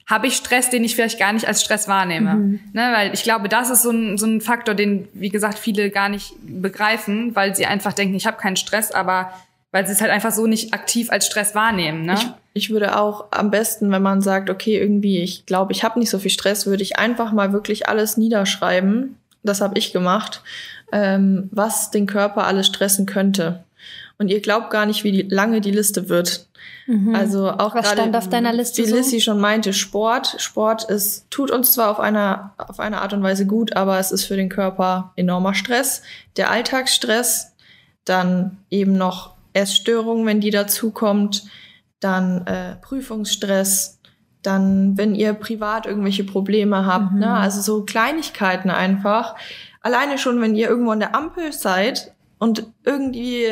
habe ich Stress, den ich vielleicht gar nicht als Stress wahrnehme. Mhm. Ne, weil ich glaube, das ist so ein, so ein Faktor, den, wie gesagt, viele gar nicht begreifen, weil sie einfach denken, ich habe keinen Stress, aber weil sie es halt einfach so nicht aktiv als Stress wahrnehmen. Ne? Ich, ich würde auch am besten, wenn man sagt, okay, irgendwie, ich glaube, ich habe nicht so viel Stress, würde ich einfach mal wirklich alles niederschreiben. Das habe ich gemacht, ähm, was den Körper alles stressen könnte. Und ihr glaubt gar nicht, wie die, lange die Liste wird. Mhm. Also auch Was stand auf deiner Liste? Wie so? Lissy schon meinte, Sport. Sport ist, tut uns zwar auf einer, auf eine Art und Weise gut, aber es ist für den Körper enormer Stress. Der Alltagsstress, dann eben noch Essstörungen, wenn die dazukommt, dann äh, Prüfungsstress, dann, wenn ihr privat irgendwelche Probleme habt, ne? mhm. ne? also so Kleinigkeiten einfach. Alleine schon, wenn ihr irgendwo an der Ampel seid und irgendwie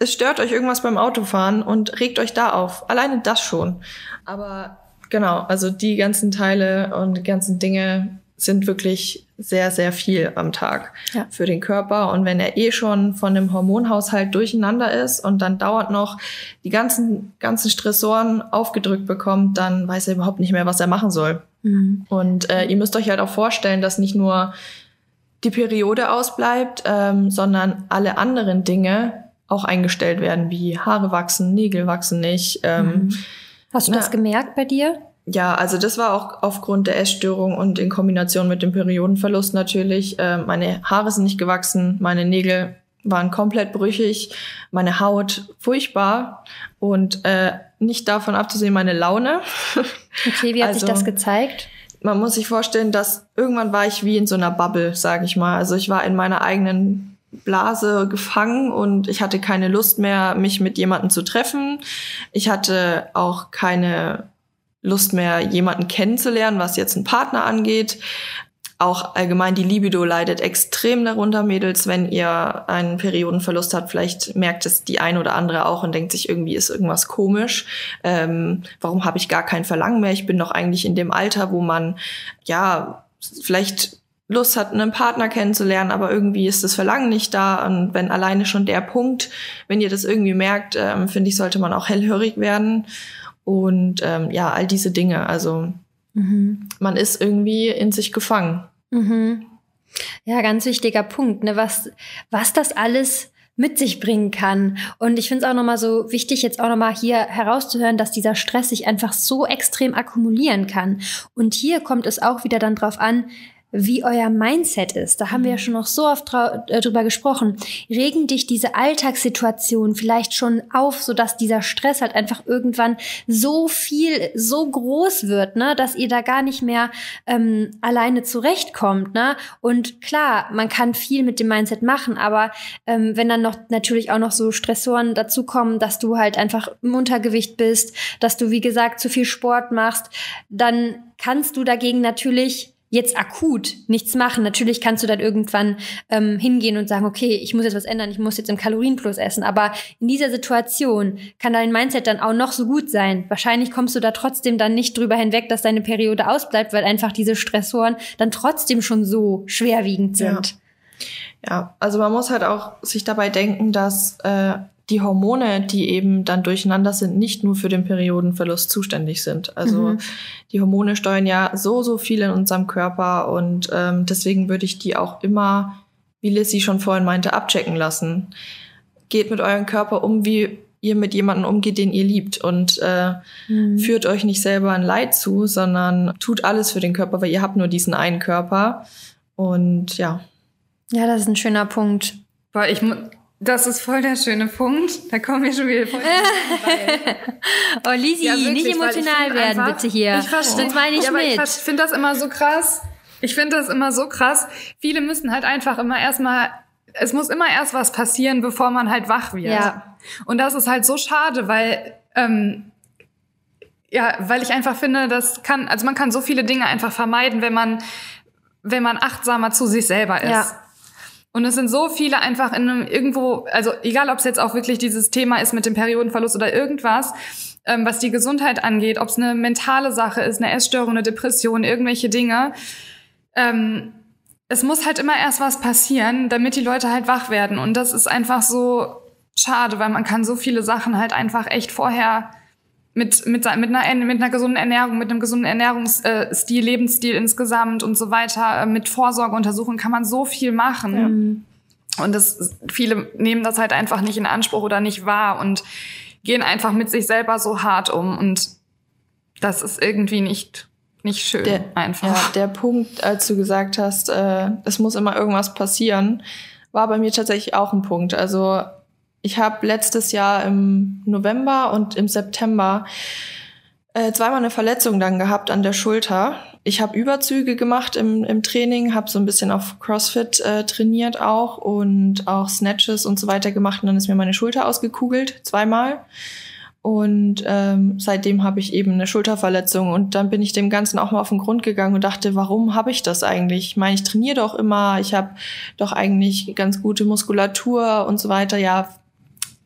es stört euch irgendwas beim Autofahren und regt euch da auf. Alleine das schon. Aber genau, also die ganzen Teile und die ganzen Dinge sind wirklich sehr, sehr viel am Tag ja. für den Körper. Und wenn er eh schon von dem Hormonhaushalt durcheinander ist und dann dauert noch die ganzen, ganzen Stressoren aufgedrückt bekommt, dann weiß er überhaupt nicht mehr, was er machen soll. Mhm. Und äh, ihr müsst euch halt auch vorstellen, dass nicht nur die Periode ausbleibt, ähm, sondern alle anderen Dinge auch eingestellt werden, wie Haare wachsen, Nägel wachsen nicht. Ähm, mhm. Hast du na, das gemerkt bei dir? Ja, also das war auch aufgrund der Essstörung und in Kombination mit dem Periodenverlust natürlich. Äh, meine Haare sind nicht gewachsen, meine Nägel waren komplett brüchig, meine Haut furchtbar und äh, nicht davon abzusehen meine Laune. Okay, wie hat also, sich das gezeigt? Man muss sich vorstellen, dass irgendwann war ich wie in so einer Bubble, sage ich mal. Also ich war in meiner eigenen Blase gefangen und ich hatte keine Lust mehr, mich mit jemandem zu treffen. Ich hatte auch keine Lust mehr, jemanden kennenzulernen, was jetzt einen Partner angeht. Auch allgemein die Libido leidet extrem darunter, Mädels, wenn ihr einen Periodenverlust habt. Vielleicht merkt es die eine oder andere auch und denkt sich, irgendwie ist irgendwas komisch. Ähm, warum habe ich gar kein Verlangen mehr? Ich bin doch eigentlich in dem Alter, wo man ja vielleicht Lust hat, einen Partner kennenzulernen, aber irgendwie ist das Verlangen nicht da. Und wenn alleine schon der Punkt, wenn ihr das irgendwie merkt, ähm, finde ich, sollte man auch hellhörig werden. Und ähm, ja, all diese Dinge. Also mhm. man ist irgendwie in sich gefangen. Mhm. Ja, ganz wichtiger Punkt, ne? was, was das alles mit sich bringen kann. Und ich finde es auch nochmal so wichtig, jetzt auch nochmal hier herauszuhören, dass dieser Stress sich einfach so extrem akkumulieren kann. Und hier kommt es auch wieder dann drauf an, wie euer Mindset ist. Da haben wir ja mhm. schon noch so oft äh, drüber gesprochen. Regen dich diese Alltagssituation vielleicht schon auf, sodass dieser Stress halt einfach irgendwann so viel, so groß wird, ne, dass ihr da gar nicht mehr ähm, alleine zurechtkommt. Ne? Und klar, man kann viel mit dem Mindset machen, aber ähm, wenn dann noch natürlich auch noch so Stressoren dazukommen, dass du halt einfach im Untergewicht bist, dass du, wie gesagt, zu viel Sport machst, dann kannst du dagegen natürlich jetzt akut nichts machen. Natürlich kannst du dann irgendwann ähm, hingehen und sagen, okay, ich muss jetzt was ändern, ich muss jetzt im Kalorienplus essen. Aber in dieser Situation kann dein Mindset dann auch noch so gut sein. Wahrscheinlich kommst du da trotzdem dann nicht drüber hinweg, dass deine Periode ausbleibt, weil einfach diese Stressoren dann trotzdem schon so schwerwiegend sind. Ja. Ja, also man muss halt auch sich dabei denken, dass äh, die Hormone, die eben dann durcheinander sind, nicht nur für den Periodenverlust zuständig sind. Also mhm. die Hormone steuern ja so, so viel in unserem Körper und ähm, deswegen würde ich die auch immer, wie Lissy schon vorhin meinte, abchecken lassen. Geht mit eurem Körper um, wie ihr mit jemandem umgeht, den ihr liebt und äh, mhm. führt euch nicht selber ein Leid zu, sondern tut alles für den Körper, weil ihr habt nur diesen einen Körper und ja. Ja, das ist ein schöner Punkt. Weil ich das ist voll der schöne Punkt. Da kommen wir schon wieder voll Oh, Lisi, ja, nicht emotional werden, einfach, bitte hier. Ich verstehe. Das meine ich ja, mit. Ich finde das immer so krass. Ich finde das immer so krass. Viele müssen halt einfach immer erstmal, es muss immer erst was passieren, bevor man halt wach wird. Ja. Und das ist halt so schade, weil, ähm, ja, weil ich einfach finde, das kann, also man kann so viele Dinge einfach vermeiden, wenn man, wenn man achtsamer zu sich selber ist. Ja. Und es sind so viele einfach in einem irgendwo, also egal ob es jetzt auch wirklich dieses Thema ist mit dem Periodenverlust oder irgendwas, ähm, was die Gesundheit angeht, ob es eine mentale Sache ist, eine Essstörung, eine Depression, irgendwelche Dinge. Ähm, es muss halt immer erst was passieren, damit die Leute halt wach werden. Und das ist einfach so schade, weil man kann so viele Sachen halt einfach echt vorher mit, mit, mit, einer, mit einer gesunden Ernährung, mit einem gesunden Ernährungsstil, Lebensstil insgesamt und so weiter, äh, mit Vorsorgeuntersuchungen kann man so viel machen. Ja. Und das, viele nehmen das halt einfach nicht in Anspruch oder nicht wahr und gehen einfach mit sich selber so hart um. Und das ist irgendwie nicht, nicht schön der, einfach. Ja, der Punkt, als du gesagt hast, äh, es muss immer irgendwas passieren, war bei mir tatsächlich auch ein Punkt. Also ich habe letztes Jahr im November und im September äh, zweimal eine Verletzung dann gehabt an der Schulter. Ich habe Überzüge gemacht im, im Training, habe so ein bisschen auf CrossFit äh, trainiert auch und auch Snatches und so weiter gemacht. Und dann ist mir meine Schulter ausgekugelt, zweimal. Und ähm, seitdem habe ich eben eine Schulterverletzung und dann bin ich dem Ganzen auch mal auf den Grund gegangen und dachte, warum habe ich das eigentlich? Ich meine, ich trainiere doch immer, ich habe doch eigentlich ganz gute Muskulatur und so weiter. Ja,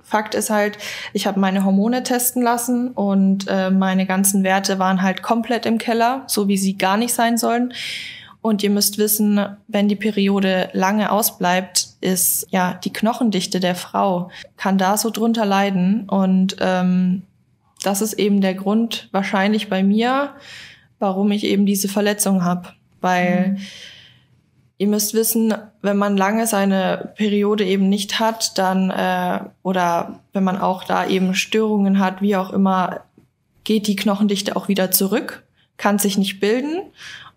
Fakt ist halt, ich habe meine Hormone testen lassen und äh, meine ganzen Werte waren halt komplett im Keller, so wie sie gar nicht sein sollen. Und ihr müsst wissen, wenn die Periode lange ausbleibt, ist ja die Knochendichte der Frau kann da so drunter leiden. Und ähm, das ist eben der Grund wahrscheinlich bei mir, warum ich eben diese Verletzung habe. Weil mhm Ihr müsst wissen, wenn man lange seine Periode eben nicht hat, dann äh, oder wenn man auch da eben Störungen hat, wie auch immer, geht die Knochendichte auch wieder zurück, kann sich nicht bilden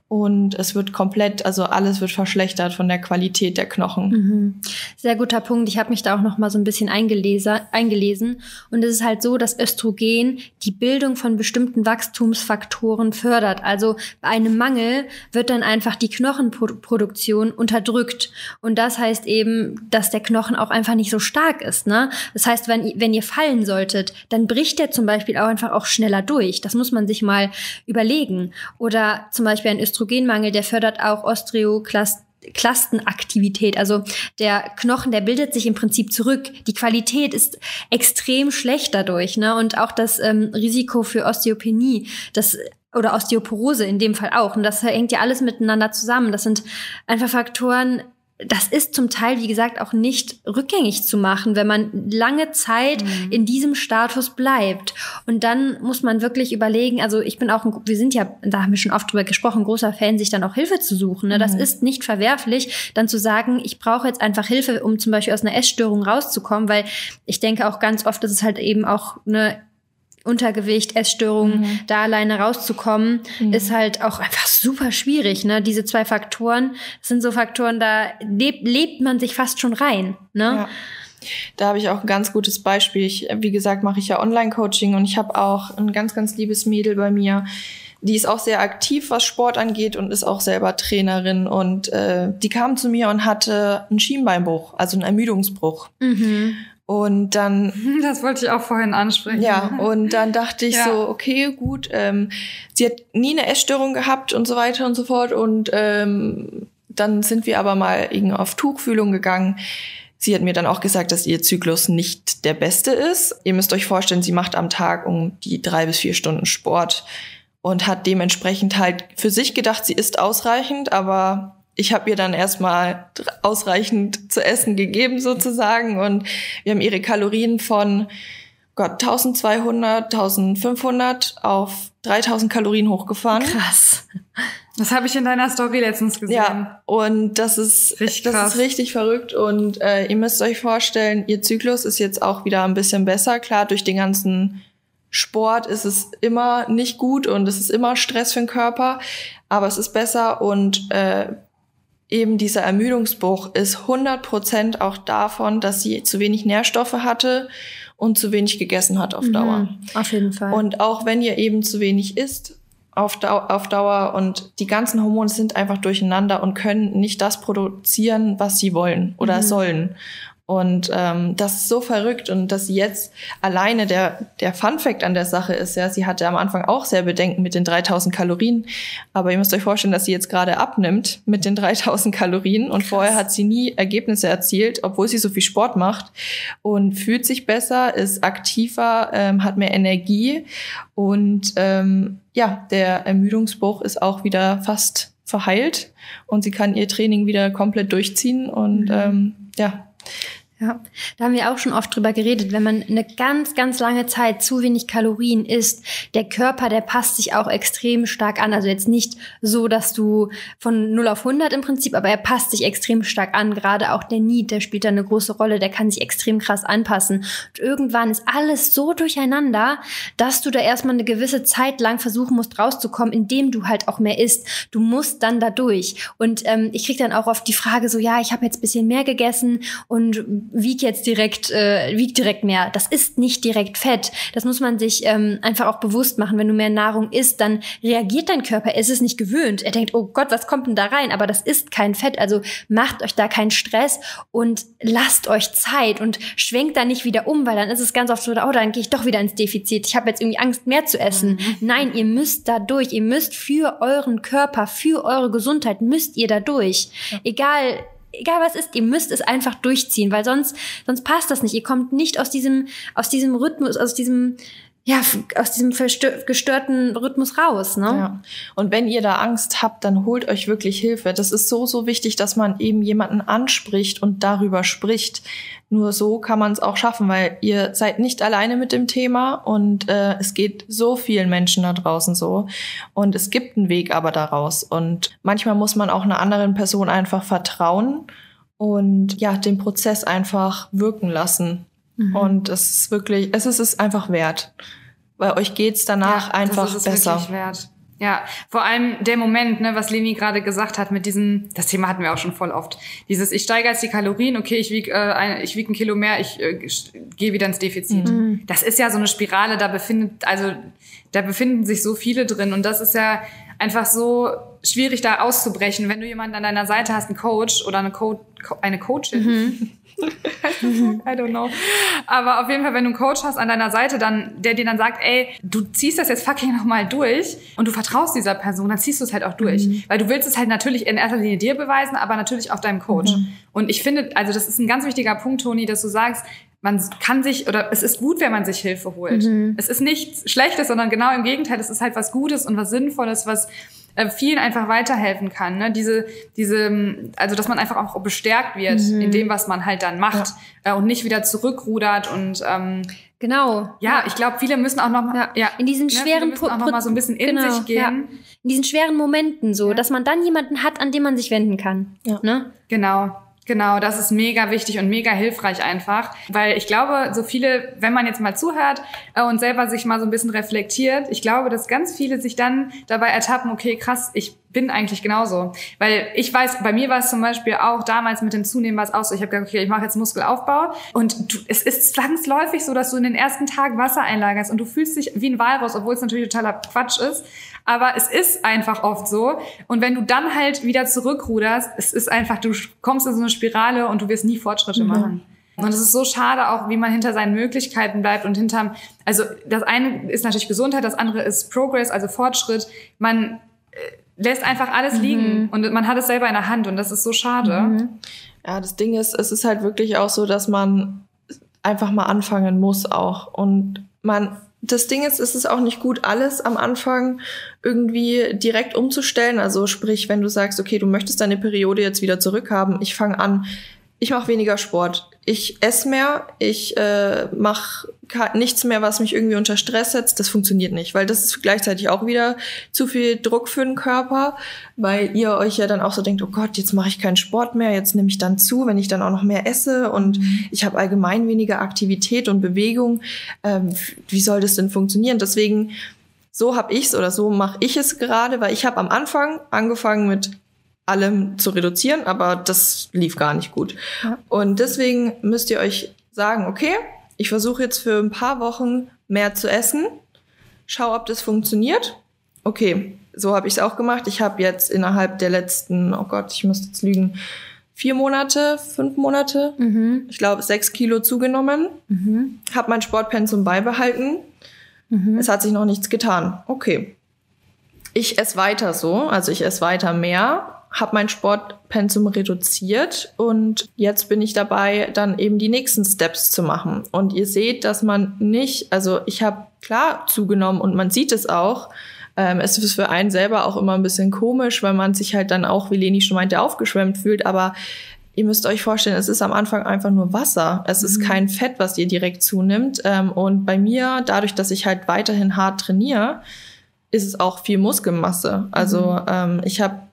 und es wird komplett, also alles wird verschlechtert von der Qualität der Knochen. Mhm. Sehr guter Punkt. Ich habe mich da auch noch mal so ein bisschen eingelesen, und es ist halt so, dass Östrogen die Bildung von bestimmten Wachstumsfaktoren fördert. Also bei einem Mangel wird dann einfach die Knochenproduktion unterdrückt und das heißt eben, dass der Knochen auch einfach nicht so stark ist. Ne? Das heißt, wenn, wenn ihr fallen solltet, dann bricht der zum Beispiel auch einfach auch schneller durch. Das muss man sich mal überlegen. Oder zum Beispiel ein Östrogen Östrogenmangel, der fördert auch Osteoklastenaktivität. Also der Knochen, der bildet sich im Prinzip zurück. Die Qualität ist extrem schlecht dadurch. Ne? Und auch das ähm, Risiko für Osteopenie, das oder Osteoporose in dem Fall auch. Und das hängt ja alles miteinander zusammen. Das sind einfach Faktoren, das ist zum Teil, wie gesagt, auch nicht rückgängig zu machen, wenn man lange Zeit mhm. in diesem Status bleibt. Und dann muss man wirklich überlegen, also ich bin auch, ein, wir sind ja, da haben wir schon oft drüber gesprochen, großer Fan, sich dann auch Hilfe zu suchen. Ne? Mhm. Das ist nicht verwerflich, dann zu sagen, ich brauche jetzt einfach Hilfe, um zum Beispiel aus einer Essstörung rauszukommen, weil ich denke auch ganz oft, dass es halt eben auch eine Untergewicht, Essstörungen, mhm. da alleine rauszukommen, mhm. ist halt auch einfach super schwierig. Ne? Diese zwei Faktoren sind so Faktoren, da lebt, lebt man sich fast schon rein. Ne? Ja. Da habe ich auch ein ganz gutes Beispiel. Ich, wie gesagt, mache ich ja Online-Coaching und ich habe auch ein ganz, ganz liebes Mädel bei mir. Die ist auch sehr aktiv, was Sport angeht und ist auch selber Trainerin. Und äh, die kam zu mir und hatte einen Schienbeinbruch, also einen Ermüdungsbruch. Mhm. Und dann. Das wollte ich auch vorhin ansprechen. Ja, und dann dachte ich ja. so, okay, gut, ähm, sie hat nie eine Essstörung gehabt und so weiter und so fort. Und ähm, dann sind wir aber mal irgendwie auf Tuchfühlung gegangen. Sie hat mir dann auch gesagt, dass ihr Zyklus nicht der beste ist. Ihr müsst euch vorstellen, sie macht am Tag um die drei bis vier Stunden Sport und hat dementsprechend halt für sich gedacht, sie ist ausreichend, aber ich habe ihr dann erstmal ausreichend zu essen gegeben sozusagen und wir haben ihre Kalorien von Gott 1200, 1500 auf 3000 Kalorien hochgefahren. Krass. Das habe ich in deiner Story letztens gesehen. Ja, und das ist richtig, das krass. ist richtig verrückt und äh, ihr müsst euch vorstellen, ihr Zyklus ist jetzt auch wieder ein bisschen besser. Klar, durch den ganzen Sport ist es immer nicht gut und es ist immer Stress für den Körper, aber es ist besser und äh, eben dieser Ermüdungsbruch ist 100% auch davon, dass sie zu wenig Nährstoffe hatte und zu wenig gegessen hat auf mhm, Dauer. Mhm, auf jeden Fall. Und auch wenn ihr eben zu wenig isst auf, Dau auf Dauer und die ganzen Hormone sind einfach durcheinander und können nicht das produzieren, was sie wollen oder mhm. sollen. Und ähm, das ist so verrückt und dass sie jetzt alleine der der Fun Fact an der Sache ist, ja, sie hatte am Anfang auch sehr Bedenken mit den 3000 Kalorien, aber ihr müsst euch vorstellen, dass sie jetzt gerade abnimmt mit den 3000 Kalorien. Und Krass. vorher hat sie nie Ergebnisse erzielt, obwohl sie so viel Sport macht und fühlt sich besser, ist aktiver, ähm, hat mehr Energie. Und ähm, ja, der Ermüdungsbruch ist auch wieder fast verheilt. Und sie kann ihr Training wieder komplett durchziehen. Und mhm. ähm, ja, Ja, da haben wir auch schon oft drüber geredet. Wenn man eine ganz, ganz lange Zeit zu wenig Kalorien isst, der Körper, der passt sich auch extrem stark an. Also jetzt nicht so, dass du von 0 auf 100 im Prinzip, aber er passt sich extrem stark an. Gerade auch der Need, der spielt da eine große Rolle. Der kann sich extrem krass anpassen. Und irgendwann ist alles so durcheinander, dass du da erstmal eine gewisse Zeit lang versuchen musst, rauszukommen, indem du halt auch mehr isst. Du musst dann da durch. Und ähm, ich krieg dann auch oft die Frage so, ja, ich habe jetzt bisschen mehr gegessen und wieg jetzt direkt, äh, wieg direkt mehr. Das ist nicht direkt Fett. Das muss man sich ähm, einfach auch bewusst machen. Wenn du mehr Nahrung isst, dann reagiert dein Körper. Er ist es nicht gewöhnt. Er denkt, oh Gott, was kommt denn da rein? Aber das ist kein Fett. Also macht euch da keinen Stress und lasst euch Zeit und schwenkt da nicht wieder um, weil dann ist es ganz oft so, oh, dann gehe ich doch wieder ins Defizit. Ich habe jetzt irgendwie Angst, mehr zu essen. Mhm. Nein, ihr müsst da durch. Ihr müsst für euren Körper, für eure Gesundheit, müsst ihr da durch. Egal, egal was ist, ihr müsst es einfach durchziehen, weil sonst, sonst passt das nicht. Ihr kommt nicht aus diesem, aus diesem Rhythmus, aus diesem, ja, aus diesem gestörten Rhythmus raus, ne? Ja. Und wenn ihr da Angst habt, dann holt euch wirklich Hilfe. Das ist so, so wichtig, dass man eben jemanden anspricht und darüber spricht. Nur so kann man es auch schaffen, weil ihr seid nicht alleine mit dem Thema und äh, es geht so vielen Menschen da draußen so. Und es gibt einen Weg aber daraus. Und manchmal muss man auch einer anderen Person einfach vertrauen und ja, den Prozess einfach wirken lassen. Mhm. Und es ist wirklich, es ist es einfach wert. Weil euch geht's danach ja, einfach das ist es besser. Wirklich wert. Ja, vor allem der Moment, ne, was Leni gerade gesagt hat mit diesem, das Thema hatten wir auch schon voll oft. Dieses, ich steige jetzt die Kalorien, okay, ich wiege äh, ein, ich wieg ein Kilo mehr, ich äh, gehe wieder ins Defizit. Mhm. Das ist ja so eine Spirale, da befindet, also da befinden sich so viele drin und das ist ja einfach so schwierig, da auszubrechen. Wenn du jemanden an deiner Seite hast, einen Coach oder eine, Co eine Coachin, mhm. I don't know. Aber auf jeden Fall, wenn du einen Coach hast an deiner Seite, dann, der dir dann sagt, ey, du ziehst das jetzt fucking nochmal durch und du vertraust dieser Person, dann ziehst du es halt auch durch. Mhm. Weil du willst es halt natürlich in erster Linie dir beweisen, aber natürlich auch deinem Coach. Mhm. Und ich finde, also das ist ein ganz wichtiger Punkt, Toni, dass du sagst, man kann sich oder es ist gut, wenn man sich Hilfe holt. Mhm. Es ist nichts Schlechtes, sondern genau im Gegenteil, es ist halt was Gutes und was Sinnvolles, was äh, vielen einfach weiterhelfen kann. Ne? Diese, diese, also dass man einfach auch bestärkt wird mhm. in dem, was man halt dann macht ja. äh, und nicht wieder zurückrudert und ähm, Genau. Ja, ich glaube, viele müssen auch noch mal, ja, ja in diesen ne, schweren auch noch mal so ein bisschen in genau, sich gehen. Ja. In diesen schweren Momenten so, dass man dann jemanden hat, an dem man sich wenden kann. Ja. Ne? Genau. Genau, das ist mega wichtig und mega hilfreich einfach, weil ich glaube, so viele, wenn man jetzt mal zuhört äh, und selber sich mal so ein bisschen reflektiert, ich glaube, dass ganz viele sich dann dabei ertappen, okay, krass, ich bin eigentlich genauso. Weil ich weiß, bei mir war es zum Beispiel auch damals mit dem Zunehmen was auch so. Ich habe gesagt, okay, ich mache jetzt Muskelaufbau und du, es ist zwangsläufig so, dass du in den ersten Tagen Wasser einlagerst und du fühlst dich wie ein Walross, obwohl es natürlich totaler Quatsch ist. Aber es ist einfach oft so. Und wenn du dann halt wieder zurückruderst, es ist einfach, du kommst in so eine Spirale und du wirst nie Fortschritte mhm. machen. Und es ist so schade auch, wie man hinter seinen Möglichkeiten bleibt und hinterm, also das eine ist natürlich Gesundheit, das andere ist Progress, also Fortschritt. Man äh, lässt einfach alles mhm. liegen und man hat es selber in der Hand und das ist so schade. Mhm. Ja, das Ding ist, es ist halt wirklich auch so, dass man einfach mal anfangen muss auch und man das Ding ist, es ist auch nicht gut, alles am Anfang irgendwie direkt umzustellen. Also sprich, wenn du sagst, okay, du möchtest deine Periode jetzt wieder zurückhaben, ich fange an, ich mache weniger Sport. Ich esse mehr, ich äh, mache nichts mehr, was mich irgendwie unter Stress setzt. Das funktioniert nicht, weil das ist gleichzeitig auch wieder zu viel Druck für den Körper, weil ihr euch ja dann auch so denkt, oh Gott, jetzt mache ich keinen Sport mehr, jetzt nehme ich dann zu, wenn ich dann auch noch mehr esse und mhm. ich habe allgemein weniger Aktivität und Bewegung. Ähm, wie soll das denn funktionieren? Deswegen so habe ich's oder so mache ich es gerade, weil ich habe am Anfang angefangen mit allem zu reduzieren, aber das lief gar nicht gut. Ja. Und deswegen müsst ihr euch sagen, okay, ich versuche jetzt für ein paar Wochen mehr zu essen, schau, ob das funktioniert. Okay, so habe ich es auch gemacht. Ich habe jetzt innerhalb der letzten, oh Gott, ich muss jetzt lügen, vier Monate, fünf Monate, mhm. ich glaube sechs Kilo zugenommen, mhm. habe mein Sportpensum beibehalten. Mhm. Es hat sich noch nichts getan. Okay. Ich esse weiter so, also ich esse weiter mehr, habe mein Sportpensum reduziert und jetzt bin ich dabei, dann eben die nächsten Steps zu machen. Und ihr seht, dass man nicht, also ich habe klar zugenommen und man sieht es auch. Ähm, es ist für einen selber auch immer ein bisschen komisch, weil man sich halt dann auch, wie Leni schon meinte, aufgeschwemmt fühlt. Aber ihr müsst euch vorstellen, es ist am Anfang einfach nur Wasser. Es ist kein Fett, was ihr direkt zunimmt. Ähm, und bei mir, dadurch, dass ich halt weiterhin hart trainiere, ist es auch viel Muskelmasse. Also ähm, ich habe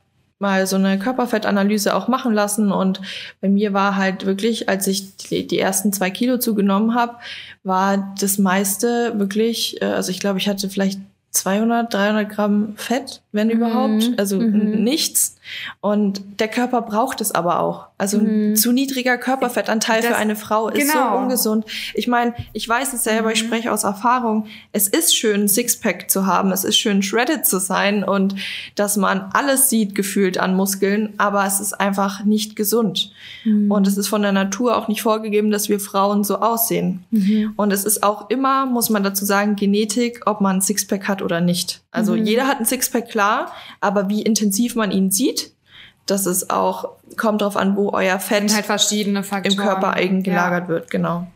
mal so eine Körperfettanalyse auch machen lassen und bei mir war halt wirklich, als ich die, die ersten zwei Kilo zugenommen habe, war das meiste wirklich, äh, also ich glaube, ich hatte vielleicht 200, 300 Gramm Fett, wenn überhaupt, also nichts. Und der Körper braucht es aber auch. Also ein zu niedriger Körperfettanteil für Das- eine Frau ist genau. so ungesund. Ich meine, ich weiß es selber, ich spreche aus Erfahrung. Es ist schön, ein Sixpack zu haben. Es ist schön, shredded zu sein und dass man alles sieht, gefühlt an Muskeln. Aber es ist einfach nicht gesund. Und es ist von der Natur auch nicht vorgegeben, dass wir Frauen so aussehen. Und es ist auch immer, muss man dazu sagen, Genetik, ob man ein Sixpack hat oder nicht. Also jeder hat ein Sixpack, klar. Aber wie intensiv man ihn sieht, das ist auch, kommt drauf an, wo euer Fett halt im Körper eigen Ja. gelagert wird, genau.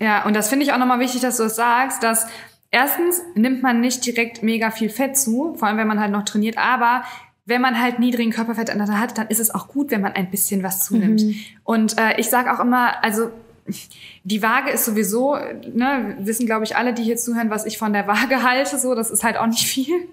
Ja, und das finde ich auch nochmal wichtig, dass du es sagst, dass erstens nimmt man nicht direkt mega viel Fett zu, vor allem wenn man halt noch trainiert, aber wenn man halt niedrigen Körperfettanteil hat, dann ist es auch gut, wenn man ein bisschen was zunimmt. Und äh, ich sage auch immer, also die Waage ist sowieso, ne, wissen glaube ich alle, die hier zuhören, was ich von der Waage halte, so, das ist halt auch nicht viel.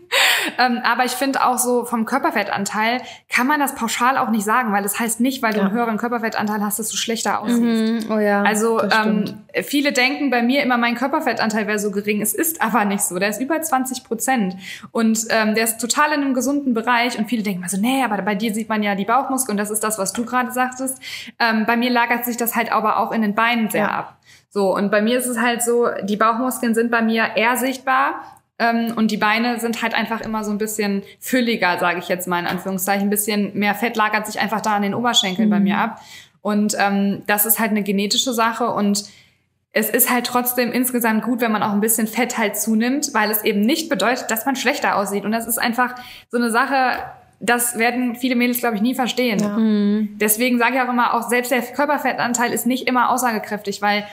Ähm, aber ich finde auch so vom Körperfettanteil kann man das pauschal auch nicht sagen, weil das heißt nicht, weil du Ja. einen höheren Körperfettanteil hast, dass du schlechter aussiehst. Mhm. Oh ja. Also ähm, viele denken bei mir immer, mein Körperfettanteil wäre so gering. Es ist aber nicht so. Der ist über 20 Prozent. Und ähm, der ist total in einem gesunden Bereich. Und viele denken mal so, nee, aber bei dir sieht man ja die Bauchmuskeln. Und das ist das, was du gerade sagtest. Ähm, bei mir lagert sich das halt aber auch in den Beinen sehr Ja. ab. So, und bei mir ist es halt so, die Bauchmuskeln sind bei mir eher sichtbar. Ähm, und die Beine sind halt einfach immer so ein bisschen fülliger, sage ich jetzt mal in Anführungszeichen. Ein bisschen mehr Fett lagert sich einfach da an den Oberschenkeln bei mir ab. Und ähm, das ist halt eine genetische Sache und es ist halt trotzdem insgesamt gut, wenn man auch ein bisschen Fett halt zunimmt, weil es eben nicht bedeutet, dass man schlechter aussieht. Und das ist einfach so eine Sache, das werden viele Mädels, glaube ich, nie verstehen. Ja. Deswegen sage ich auch immer, auch selbst der Körperfettanteil ist nicht immer aussagekräftig, weil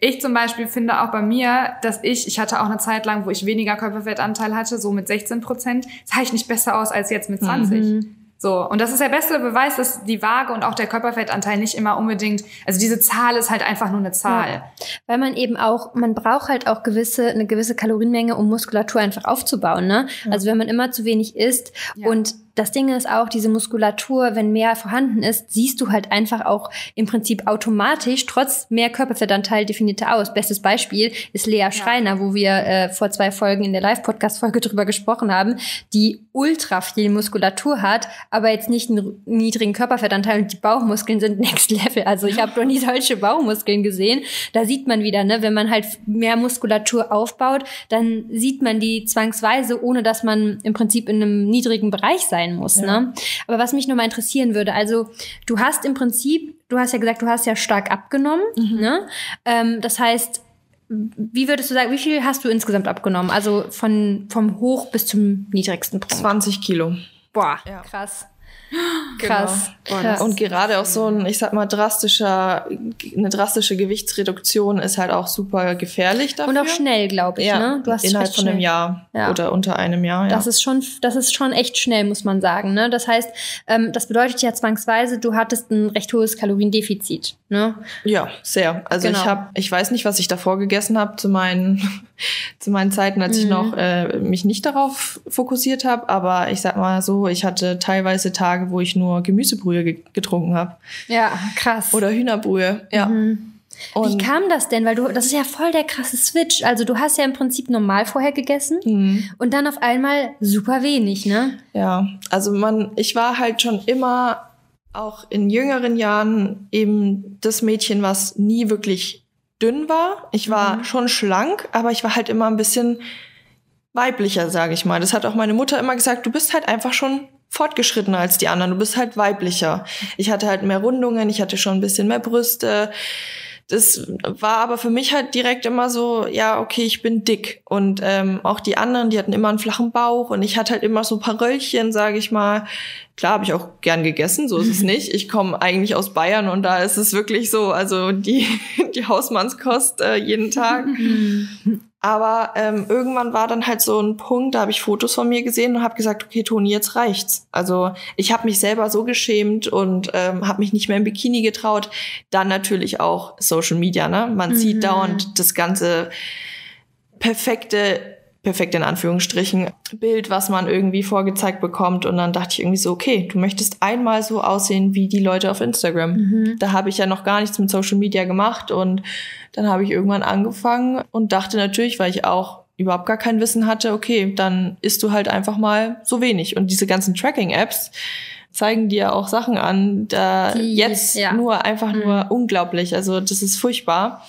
ich zum Beispiel finde auch bei mir, dass ich, ich hatte auch eine Zeit lang, wo ich weniger Körperfettanteil hatte, so mit 16 Prozent, sah ich nicht besser aus als jetzt mit 20. So, und das ist der beste Beweis, dass die Waage und auch der Körperfettanteil nicht immer unbedingt, also diese Zahl ist halt einfach nur eine Zahl. Weil man eben auch, man braucht halt auch gewisse, eine gewisse Kalorienmenge, um Muskulatur einfach aufzubauen, ne? Also wenn man immer zu wenig isst Ja. und das Ding ist auch, diese Muskulatur, wenn mehr vorhanden ist, siehst du halt einfach auch im Prinzip automatisch trotz mehr Körperfettanteil definierter aus. Bestes Beispiel ist Lea Schreiner, wo wir äh, vor zwei Folgen in der Live-Podcast-Folge drüber gesprochen haben, die ultra viel Muskulatur hat, aber jetzt nicht einen niedrigen Körperfettanteil und die Bauchmuskeln sind next level. Also ich habe noch nie solche Bauchmuskeln gesehen. Da sieht man wieder, ne, wenn man halt mehr Muskulatur aufbaut, dann sieht man die zwangsweise, ohne dass man im Prinzip in einem niedrigen Bereich sein muss. Ne? Aber was mich nochmal interessieren würde, also du hast im Prinzip, du hast ja gesagt, du hast ja stark abgenommen. Ne? Ähm, das heißt, wie würdest du sagen, wie viel hast du insgesamt abgenommen? Also von, vom Hoch bis zum niedrigsten Punkt. 20 Kilo. Boah, Ja. krass. Krass. Boah, krass. Und gerade auch so ein, ich sag mal, drastischer, eine drastische Gewichtsreduktion ist halt auch super gefährlich dafür. Und auch schnell, glaube ich, ja, ne? Du hast innerhalb von einem. Jahr Ja. oder unter einem Jahr. Ja. Das ist schon, das ist schon echt schnell, muss man sagen. Ne? Das heißt, ähm, das bedeutet ja zwangsweise, du hattest ein recht hohes Kaloriendefizit. Ne? Ja, sehr. Also Genau. ich habe, ich weiß nicht, was ich davor gegessen habe zu meinen zu meinen Zeiten, als ich Mhm. noch äh, mich nicht darauf fokussiert habe. Aber ich sag mal so, ich hatte teilweise Tage, wo ich nur Gemüsebrühe ge getrunken habe Ja, krass. oder Hühnerbrühe. Ja. Mhm. Wie kam das denn? Weil du, das ist ja voll der krasse Switch. Also du hast ja im Prinzip normal vorher gegessen Mhm. und dann auf einmal super wenig, ne? Ja, also man, ich war halt schon immer auch in jüngeren Jahren eben das Mädchen, was nie wirklich dünn war. Ich war Mhm. schon schlank, aber ich war halt immer ein bisschen weiblicher, sage ich mal. Das hat auch meine Mutter immer gesagt, du bist halt einfach schon fortgeschrittener als die anderen, du bist halt weiblicher. Ich hatte halt mehr Rundungen, ich hatte schon ein bisschen mehr Brüste. Das war aber für mich halt direkt immer so, ja, okay, ich bin dick. Und ähm, auch die anderen, die hatten immer einen flachen Bauch und ich hatte halt immer so ein paar Röllchen, sage ich mal. Klar, habe ich auch gern gegessen, so ist es nicht. Ich komme eigentlich aus Bayern und da ist es wirklich so, also die, die Hausmannskost äh, jeden Tag. Aber ähm, irgendwann war dann halt so ein Punkt, da habe ich Fotos von mir gesehen und habe gesagt, okay, Toni, jetzt reicht's. Also ich habe mich selber so geschämt und ähm, habe mich nicht mehr im Bikini getraut. Dann natürlich auch Social Media, ne? Man mhm. sieht dauernd das ganze perfekte perfekt in Anführungsstrichen Bild, was man irgendwie vorgezeigt bekommt. Und dann dachte ich irgendwie so, okay, du möchtest einmal so aussehen wie die Leute auf Instagram. Mhm. Da habe ich ja noch gar nichts mit Social Media gemacht. Und dann habe ich irgendwann angefangen und dachte natürlich, weil ich auch überhaupt gar kein Wissen hatte, okay, dann isst du halt einfach mal so wenig. Und diese ganzen Tracking-Apps zeigen dir auch Sachen an, da die, jetzt ja. nur einfach mhm. nur unglaublich. Also das ist furchtbar.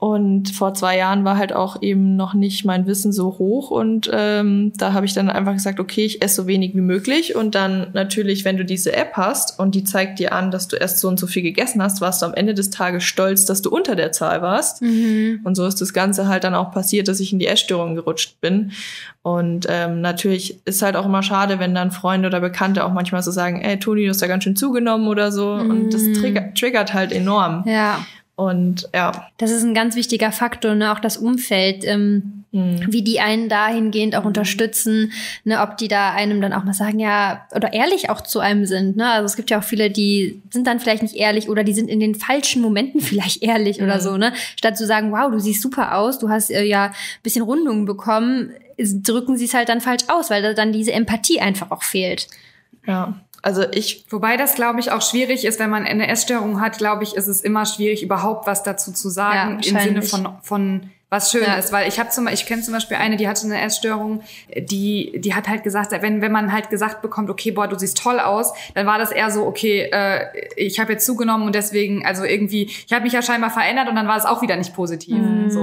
Und vor zwei Jahren war halt auch eben noch nicht mein Wissen so hoch. Und ähm, da habe ich dann einfach gesagt, okay, ich esse so wenig wie möglich. Und dann natürlich, wenn du diese App hast und die zeigt dir an, dass du erst so und so viel gegessen hast, warst du am Ende des Tages stolz, dass du unter der Zahl warst. Mhm. Und so ist das Ganze halt dann auch passiert, dass ich in die Essstörung gerutscht bin. Und ähm, natürlich ist halt auch immer schade, wenn dann Freunde oder Bekannte auch manchmal so sagen, ey, Toni, du hast da ganz schön zugenommen oder so. Mhm. Und das mhm. triggert, triggert halt enorm. Ja. Und ja. Das ist ein ganz wichtiger Faktor, ne? auch das Umfeld, ähm, mhm. wie die einen dahingehend auch unterstützen, ne? ob die da einem dann auch mal sagen, ja, oder ehrlich auch zu einem sind. Ne? Also es gibt ja auch viele, die sind dann vielleicht nicht ehrlich oder die sind in den falschen Momenten vielleicht ehrlich mhm. oder so, ne? Statt zu sagen, wow, du siehst super aus, du hast äh, ja bisschen Rundungen bekommen, drücken sie es halt dann falsch aus, weil da dann diese Empathie einfach auch fehlt. Ja. Also ich. Wobei das, glaube ich, auch schwierig ist, wenn man eine Essstörung hat, glaube ich, ist es immer schwierig, überhaupt was dazu zu sagen, ja, im Sinne von, von was schön ja. ist, weil ich habe zum ich kenne zum Beispiel eine, die hatte eine Essstörung, die die hat halt gesagt, wenn wenn man halt gesagt bekommt, okay, boah, du siehst toll aus, dann war das eher so, okay, äh, ich habe jetzt zugenommen und deswegen, also irgendwie, ich habe mich ja scheinbar verändert und dann war es auch wieder nicht positiv. Mhm. So,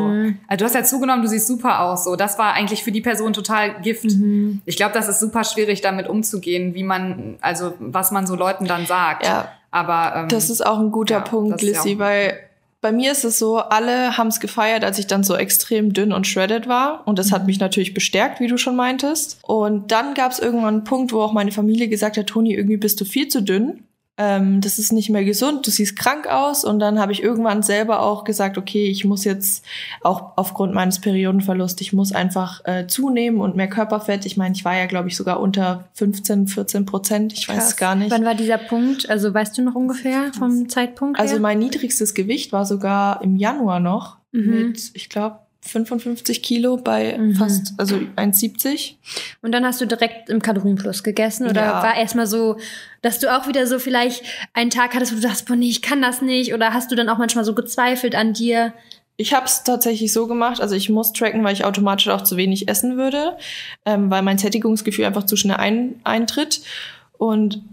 also du hast ja zugenommen, du siehst super aus. So, das war eigentlich für die Person total Gift. Mhm. Ich glaube, das ist super schwierig, damit umzugehen, wie man, also was man so Leuten dann sagt. Ja. Aber ähm, das ist auch ein guter ja, Punkt, Lissy, weil bei mir ist es so, alle haben es gefeiert, als ich dann so extrem dünn und shredded war. Und das hat mhm. mich natürlich bestärkt, wie du schon meintest. Und dann gab es irgendwann einen Punkt, wo auch meine Familie gesagt hat, Toni, irgendwie bist du viel zu dünn ähm, das ist nicht mehr gesund, du siehst krank aus. Und dann habe ich irgendwann selber auch gesagt, okay, ich muss jetzt auch aufgrund meines Periodenverlusts, ich muss einfach äh, zunehmen und mehr Körperfett. Ich meine, ich war ja, glaube ich, sogar unter 15, 14 Prozent. Ich weiß es gar nicht. Wann war dieser Punkt? Also weißt du noch ungefähr vom Zeitpunkt? Also her? Also mein niedrigstes Gewicht war sogar im Januar noch mhm. mit, ich glaube, 55 Kilo bei mhm. fast, also 1,70. Und dann hast du direkt im Kalorienplus gegessen oder ja. war erstmal so, dass du auch wieder so vielleicht einen Tag hattest, wo du dachtest, boah, nee, ich kann das nicht oder hast du dann auch manchmal so gezweifelt an dir? Ich habe es tatsächlich so gemacht, also ich muss tracken, weil ich automatisch auch zu wenig essen würde, ähm, weil mein Sättigungsgefühl einfach zu schnell ein, eintritt. Und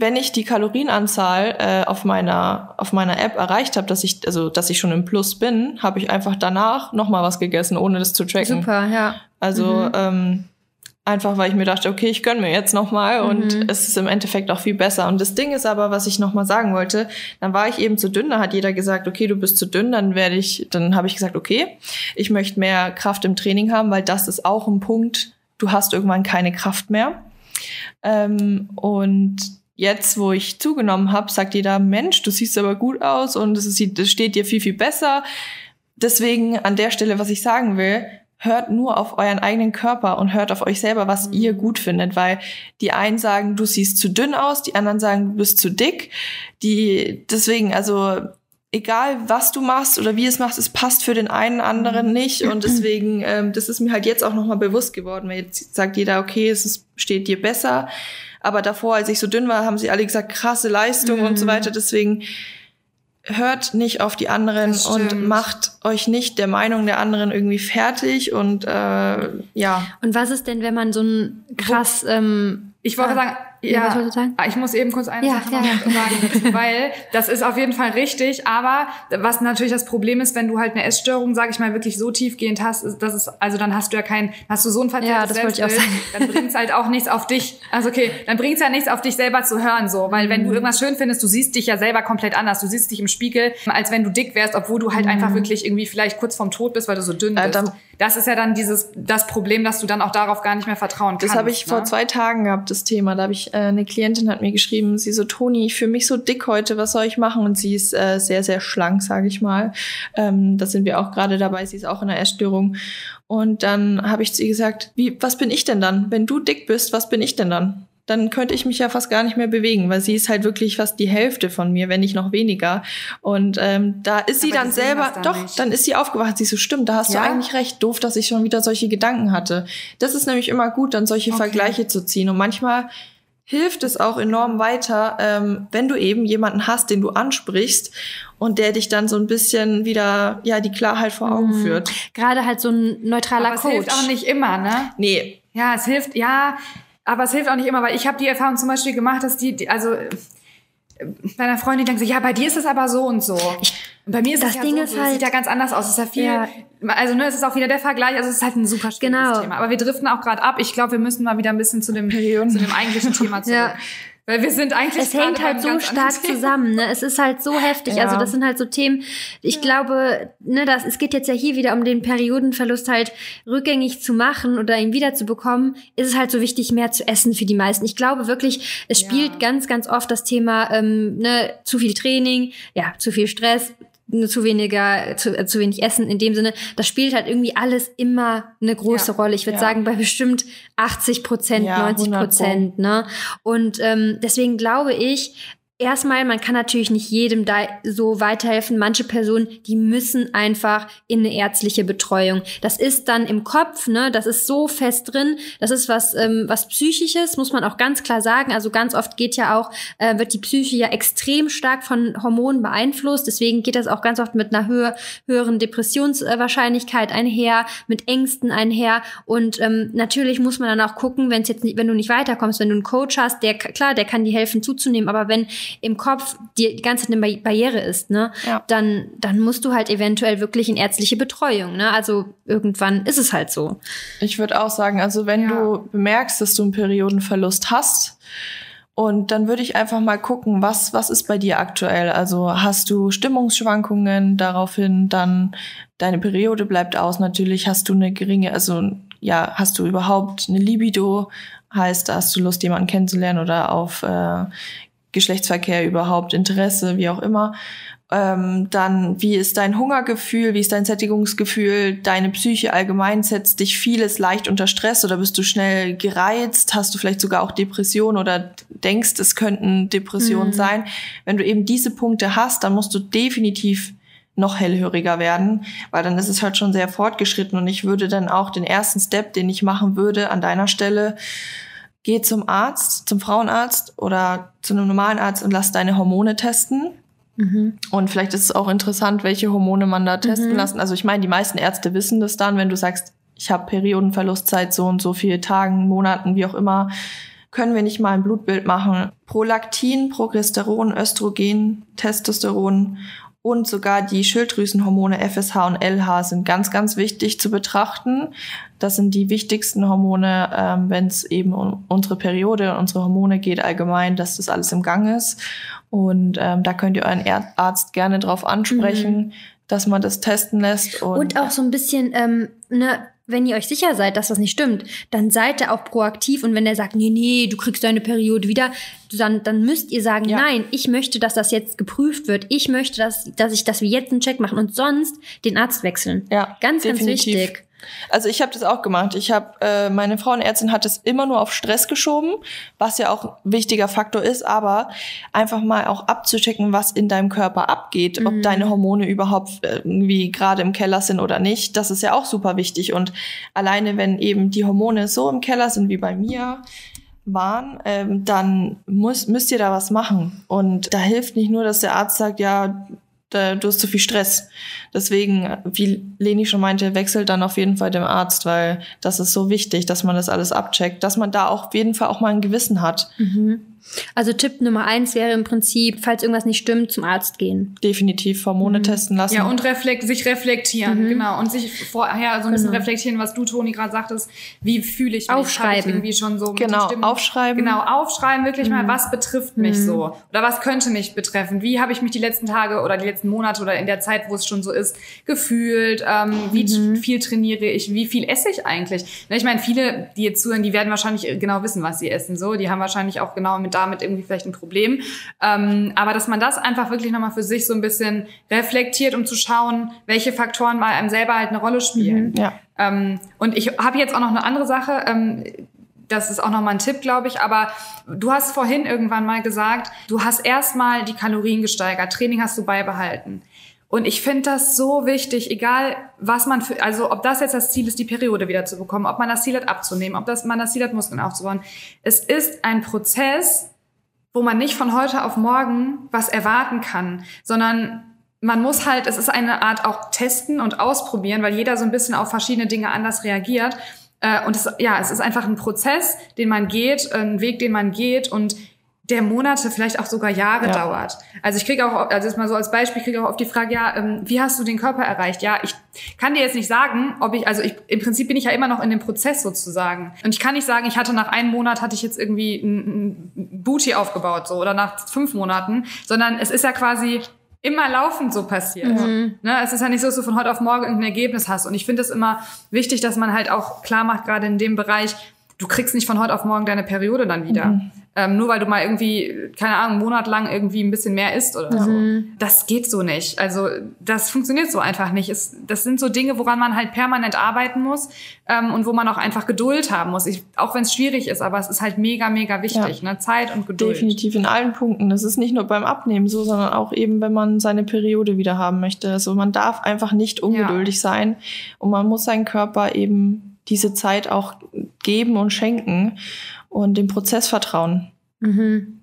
wenn ich die Kalorienanzahl äh, auf meiner auf meiner App erreicht habe, dass ich also dass ich schon im Plus bin, habe ich einfach danach noch mal was gegessen, ohne das zu tracken. Super, ja. Also mhm. ähm, einfach, weil ich mir dachte, okay, ich gönn mir jetzt noch mal mhm. und es ist im Endeffekt auch viel besser. Und das Ding ist aber, was ich noch mal sagen wollte, dann war ich eben zu dünn, da hat jeder gesagt, okay, du bist zu dünn, dann werde ich, dann habe ich gesagt, okay, ich möchte mehr Kraft im Training haben, weil das ist auch ein Punkt, du hast irgendwann keine Kraft mehr. Ähm, und jetzt, wo ich zugenommen habe, sagt jeder, Mensch, du siehst aber gut aus und es, sieht, es steht dir viel, viel besser. Deswegen an der Stelle, was ich sagen will, hört nur auf euren eigenen Körper und hört auf euch selber, was mhm. ihr gut findet, weil die einen sagen, du siehst zu dünn aus, die anderen sagen, du bist zu dick. Die, deswegen, also, egal was du machst oder wie es machst, es passt für den einen anderen mhm. nicht und deswegen, ähm, das ist mir halt jetzt auch nochmal bewusst geworden, weil jetzt sagt jeder, okay, es ist, steht dir besser aber davor, als ich so dünn war, haben sie alle gesagt, krasse Leistung mhm. und so mhm. weiter. Deswegen hört nicht auf die anderen und macht euch nicht der Meinung der anderen irgendwie fertig und äh, ja. Und was ist denn, wenn man so ein krass ähm, ich wollte ah, sagen, ja, was sagen? Ah, ich muss eben kurz eine ja, Sache ja, ja. sagen, weil das ist auf jeden Fall richtig, aber was natürlich das Problem ist, wenn du halt eine Essstörung, sage ich mal, wirklich so tiefgehend hast, ist, das ist, also dann hast du ja kein, hast du so ein verzerrtes ja, das Selbstbild, dann bringt's halt auch nichts auf dich. Also okay, dann bringt's ja nichts auf dich selber zu hören, so, weil wenn du mhm. irgendwas schön findest, du siehst dich ja selber komplett anders, du siehst dich im Spiegel, als wenn du dick wärst, obwohl du halt mhm. einfach wirklich irgendwie vielleicht kurz vorm Tod bist, weil du so dünn bist. Äh, das ist ja dann dieses das Problem, dass du dann auch darauf gar nicht mehr vertrauen kannst. Das habe ich ne? vor zwei Tagen gehabt, das Thema. Da habe ich äh, eine Klientin hat mir geschrieben, sie so, Toni, ich fühle mich so dick heute, was soll ich machen? Und sie ist äh, sehr, sehr schlank, sage ich mal. Ähm, da sind wir auch gerade dabei, sie ist auch in einer Essstörung. Und dann habe ich zu ihr gesagt, wie, was bin ich denn dann? Wenn du dick bist, was bin ich denn dann? Dann könnte ich mich ja fast gar nicht mehr bewegen, weil sie ist halt wirklich fast die Hälfte von mir, wenn nicht noch weniger. Und ähm, da ist sie Aber dann selber, dann doch, nicht. dann ist sie aufgewacht. Sie so, stimmt, da hast ja? du eigentlich recht. Doof, dass ich schon wieder solche Gedanken hatte. Das ist nämlich immer gut, dann solche okay. Vergleiche zu ziehen. Und manchmal hilft es auch enorm weiter, ähm, wenn du eben jemanden hast, den du ansprichst und der dich dann so ein bisschen wieder ja die Klarheit vor Augen mhm. führt. Gerade halt so ein neutraler Aber Coach. Hilft auch nicht immer, ne? Nee. Ja, es hilft, ja, aber es hilft auch nicht immer, weil ich habe die Erfahrung zum Beispiel gemacht, dass die, die also bei einer Freundin denkt so, ja, bei dir ist es aber so und so. und bei mir ist das es ja Ding so, ist so. halt, sieht ja ganz anders aus. Es ist ja viel, ja. also ne, es ist auch wieder der Vergleich. Also es ist halt ein super schwieriges genau. Thema. Aber wir driften auch gerade ab. Ich glaube, wir müssen mal wieder ein bisschen zu dem, zu dem eigentlichen Thema zurück. ja. Weil wir sind eigentlich. Es hängt halt so stark zusammen, ne? Es ist halt so heftig. Ja. Also das sind halt so Themen. Ich ja. glaube, ne, das, es geht jetzt ja hier wieder um den Periodenverlust halt rückgängig zu machen oder ihn wiederzubekommen, ist es halt so wichtig, mehr zu essen für die meisten. Ich glaube wirklich, es spielt ja. ganz, ganz oft das Thema, ähm, ne, zu viel Training, ja, zu viel Stress, zu weniger, zu, äh, zu wenig Essen in dem Sinne, das spielt halt irgendwie alles immer eine große ja, Rolle. Ich würde ja. sagen, bei bestimmt 80 Prozent, ja, 90 Prozent, ne? Und ähm, deswegen glaube ich, Erstmal, man kann natürlich nicht jedem da so weiterhelfen. Manche Personen, die müssen einfach in eine ärztliche Betreuung. Das ist dann im Kopf, ne? Das ist so fest drin. Das ist was, ähm, was psychisches, muss man auch ganz klar sagen. Also ganz oft geht ja auch, äh, wird die Psyche ja extrem stark von Hormonen beeinflusst. Deswegen geht das auch ganz oft mit einer höher, höheren Depressionswahrscheinlichkeit einher, mit Ängsten einher. Und ähm, natürlich muss man dann auch gucken, wenn es jetzt, nicht, wenn du nicht weiterkommst, wenn du einen Coach hast, der klar, der kann dir helfen zuzunehmen, aber wenn im Kopf die, die ganze Zeit eine Barriere ist, ne, ja. dann, dann musst du halt eventuell wirklich in ärztliche Betreuung, ne? Also irgendwann ist es halt so. Ich würde auch sagen, also wenn ja. du bemerkst, dass du einen Periodenverlust hast, und dann würde ich einfach mal gucken, was, was ist bei dir aktuell? Also hast du Stimmungsschwankungen, daraufhin dann deine Periode bleibt aus, natürlich hast du eine geringe, also ja, hast du überhaupt eine Libido? Heißt, hast du Lust, jemanden kennenzulernen oder auf äh, Geschlechtsverkehr überhaupt, Interesse, wie auch immer. Ähm, dann, wie ist dein Hungergefühl, wie ist dein Sättigungsgefühl, deine Psyche allgemein, setzt dich vieles leicht unter Stress oder bist du schnell gereizt, hast du vielleicht sogar auch Depressionen oder denkst, es könnten Depressionen mhm. sein. Wenn du eben diese Punkte hast, dann musst du definitiv noch hellhöriger werden, weil dann ist es halt schon sehr fortgeschritten und ich würde dann auch den ersten Step, den ich machen würde an deiner Stelle, geh zum Arzt, zum Frauenarzt oder zu einem normalen Arzt und lass deine Hormone testen. Mhm. Und vielleicht ist es auch interessant, welche Hormone man da testen mhm. lassen. Also ich meine, die meisten Ärzte wissen das dann, wenn du sagst, ich habe Periodenverlustzeit so und so viele Tagen, Monaten, wie auch immer, können wir nicht mal ein Blutbild machen. Prolaktin, Progesteron, Östrogen, Testosteron und sogar die Schilddrüsenhormone FSH und LH sind ganz, ganz wichtig zu betrachten. Das sind die wichtigsten Hormone, ähm, wenn es eben um unsere Periode und unsere Hormone geht allgemein, dass das alles im Gang ist. Und ähm, da könnt ihr euren Arzt gerne drauf ansprechen, mhm. dass man das testen lässt. Und, und auch so ein bisschen, ähm, ne, wenn ihr euch sicher seid, dass das nicht stimmt, dann seid ihr auch proaktiv und wenn er sagt, nee, nee, du kriegst deine Periode wieder, dann, dann müsst ihr sagen, ja. nein, ich möchte, dass das jetzt geprüft wird. Ich möchte, dass, dass ich, dass wir jetzt einen Check machen und sonst den Arzt wechseln. Ja, ganz, definitiv. ganz wichtig. Also ich habe das auch gemacht. Ich habe äh, meine Frauenärztin hat es immer nur auf Stress geschoben, was ja auch ein wichtiger Faktor ist, aber einfach mal auch abzuchecken, was in deinem Körper abgeht, mhm. ob deine Hormone überhaupt irgendwie gerade im Keller sind oder nicht. Das ist ja auch super wichtig und alleine wenn eben die Hormone so im Keller sind wie bei mir, waren, ähm, dann muss, müsst ihr da was machen. Und da hilft nicht nur, dass der Arzt sagt, ja, da, du hast zu viel Stress. Deswegen, wie Leni schon meinte, wechselt dann auf jeden Fall dem Arzt, weil das ist so wichtig, dass man das alles abcheckt, dass man da auch auf jeden Fall auch mal ein Gewissen hat. Mhm. Also Tipp Nummer eins wäre im Prinzip, falls irgendwas nicht stimmt, zum Arzt gehen. Definitiv Hormone Mhm. testen lassen. Ja, und reflekt, sich reflektieren, genau. Und sich vorher so ein bisschen Genau. reflektieren, was du, Toni, gerade sagtest. Wie fühle ich mich? Aufschreiben. Ich irgendwie schon so mit Genau, aufschreiben. Genau, aufschreiben wirklich Mhm. mal, was betrifft mich so? Oder was könnte mich betreffen? Wie habe ich mich die letzten Tage oder die letzten Monate oder in der Zeit, wo es schon so ist, gefühlt? Ähm, wie Mhm. viel trainiere ich? Wie viel esse ich eigentlich? Na, Ich meine, viele, die jetzt zuhören, die werden wahrscheinlich genau wissen, was sie essen. So, die haben wahrscheinlich auch genau mit damit irgendwie vielleicht ein Problem. Ähm, aber dass man das einfach wirklich nochmal für sich so ein bisschen reflektiert, um zu schauen, welche Faktoren bei einem selber halt eine Rolle spielen. Ja. Ähm, und ich habe jetzt auch noch eine andere Sache. Ähm, das ist auch noch mal ein Tipp, glaube ich. Aber du hast vorhin irgendwann mal gesagt, du hast erstmal die Kalorien gesteigert. Training hast du beibehalten. Und ich finde das so wichtig, egal was man für, also ob das jetzt das Ziel ist, die Periode wieder zu bekommen, ob man das Ziel hat abzunehmen, ob das, man das Ziel hat, Muskeln aufzubauen. Es ist ein Prozess, wo man nicht von heute auf morgen was erwarten kann, sondern man muss halt, es ist eine Art auch testen und ausprobieren, weil jeder so ein bisschen auf verschiedene Dinge anders reagiert. Äh, Und es, ja, es ist einfach ein Prozess, den man geht, ein Weg, den man geht und der Monate, vielleicht auch sogar Jahre Ja. dauert. Also ich kriege auch, also jetzt mal so als Beispiel, kriege auch auf die Frage, ja, ähm, wie hast du den Körper erreicht? Ja, ich kann dir jetzt nicht sagen, ob ich, also ich, im Prinzip bin ich ja immer noch in dem Prozess sozusagen. Und ich kann nicht sagen, ich hatte nach einem Monat, hatte ich jetzt irgendwie ein, ein Booty aufgebaut, so, oder nach fünf Monaten, sondern es ist ja quasi immer laufend so passiert. Ne? Es ist ja nicht so, dass du von heute auf morgen irgendein Ergebnis hast. Und ich finde es immer wichtig, dass man halt auch klar macht, gerade in dem Bereich, du kriegst nicht von heute auf morgen deine Periode dann wieder. Ähm, nur weil du mal irgendwie, keine Ahnung, einen Monat lang irgendwie ein bisschen mehr isst oder so. Das geht so nicht. Also das funktioniert so einfach nicht. Es, das sind so Dinge, woran man halt permanent arbeiten muss ähm, und wo man auch einfach Geduld haben muss. Ich, auch wenn es schwierig ist, aber es ist halt mega, mega wichtig. Ne? Zeit und Geduld. Definitiv in allen Punkten. Das ist nicht nur beim Abnehmen so, sondern auch eben, wenn man seine Periode wieder haben möchte. Also man darf einfach nicht ungeduldig sein und man muss seinen Körper eben diese Zeit auch geben und schenken und dem Prozess vertrauen. Mhm.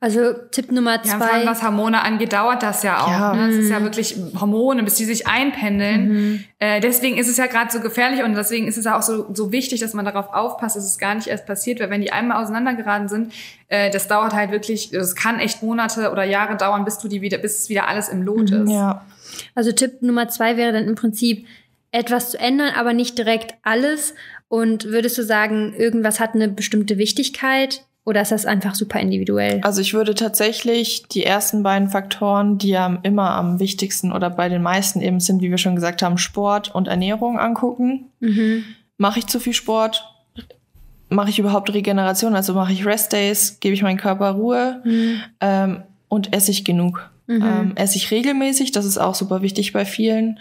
Also Tipp Nummer Ja, vor allem zwei. was Hormone angeht, dauert das ja auch. Ja. Ne? Es ist ja wirklich Hormone, bis die sich einpendeln. Mhm. Äh, deswegen ist es ja gerade so gefährlich und deswegen ist es ja auch so, so wichtig, dass man darauf aufpasst, dass es gar nicht erst passiert, weil wenn die einmal auseinandergeraten sind, äh, das dauert halt wirklich, das kann echt Monate oder Jahre dauern, bis du die wieder, bis es wieder alles im Lot ist. Ja. Also Tipp Nummer zwei wäre dann im Prinzip etwas zu ändern, aber nicht direkt alles. Und würdest du sagen, irgendwas hat eine bestimmte Wichtigkeit oder ist das einfach super individuell? Also ich würde tatsächlich die ersten beiden Faktoren, die ja immer am wichtigsten oder bei den meisten eben sind, wie wir schon gesagt haben, Sport und Ernährung angucken. Mhm. Mache ich zu viel Sport? Mache ich überhaupt Regeneration? Also mache ich Restdays? Gebe ich meinem Körper Ruhe? Mhm. Ähm, und esse ich genug? Ähm, esse ich regelmäßig? Das ist auch super wichtig bei vielen.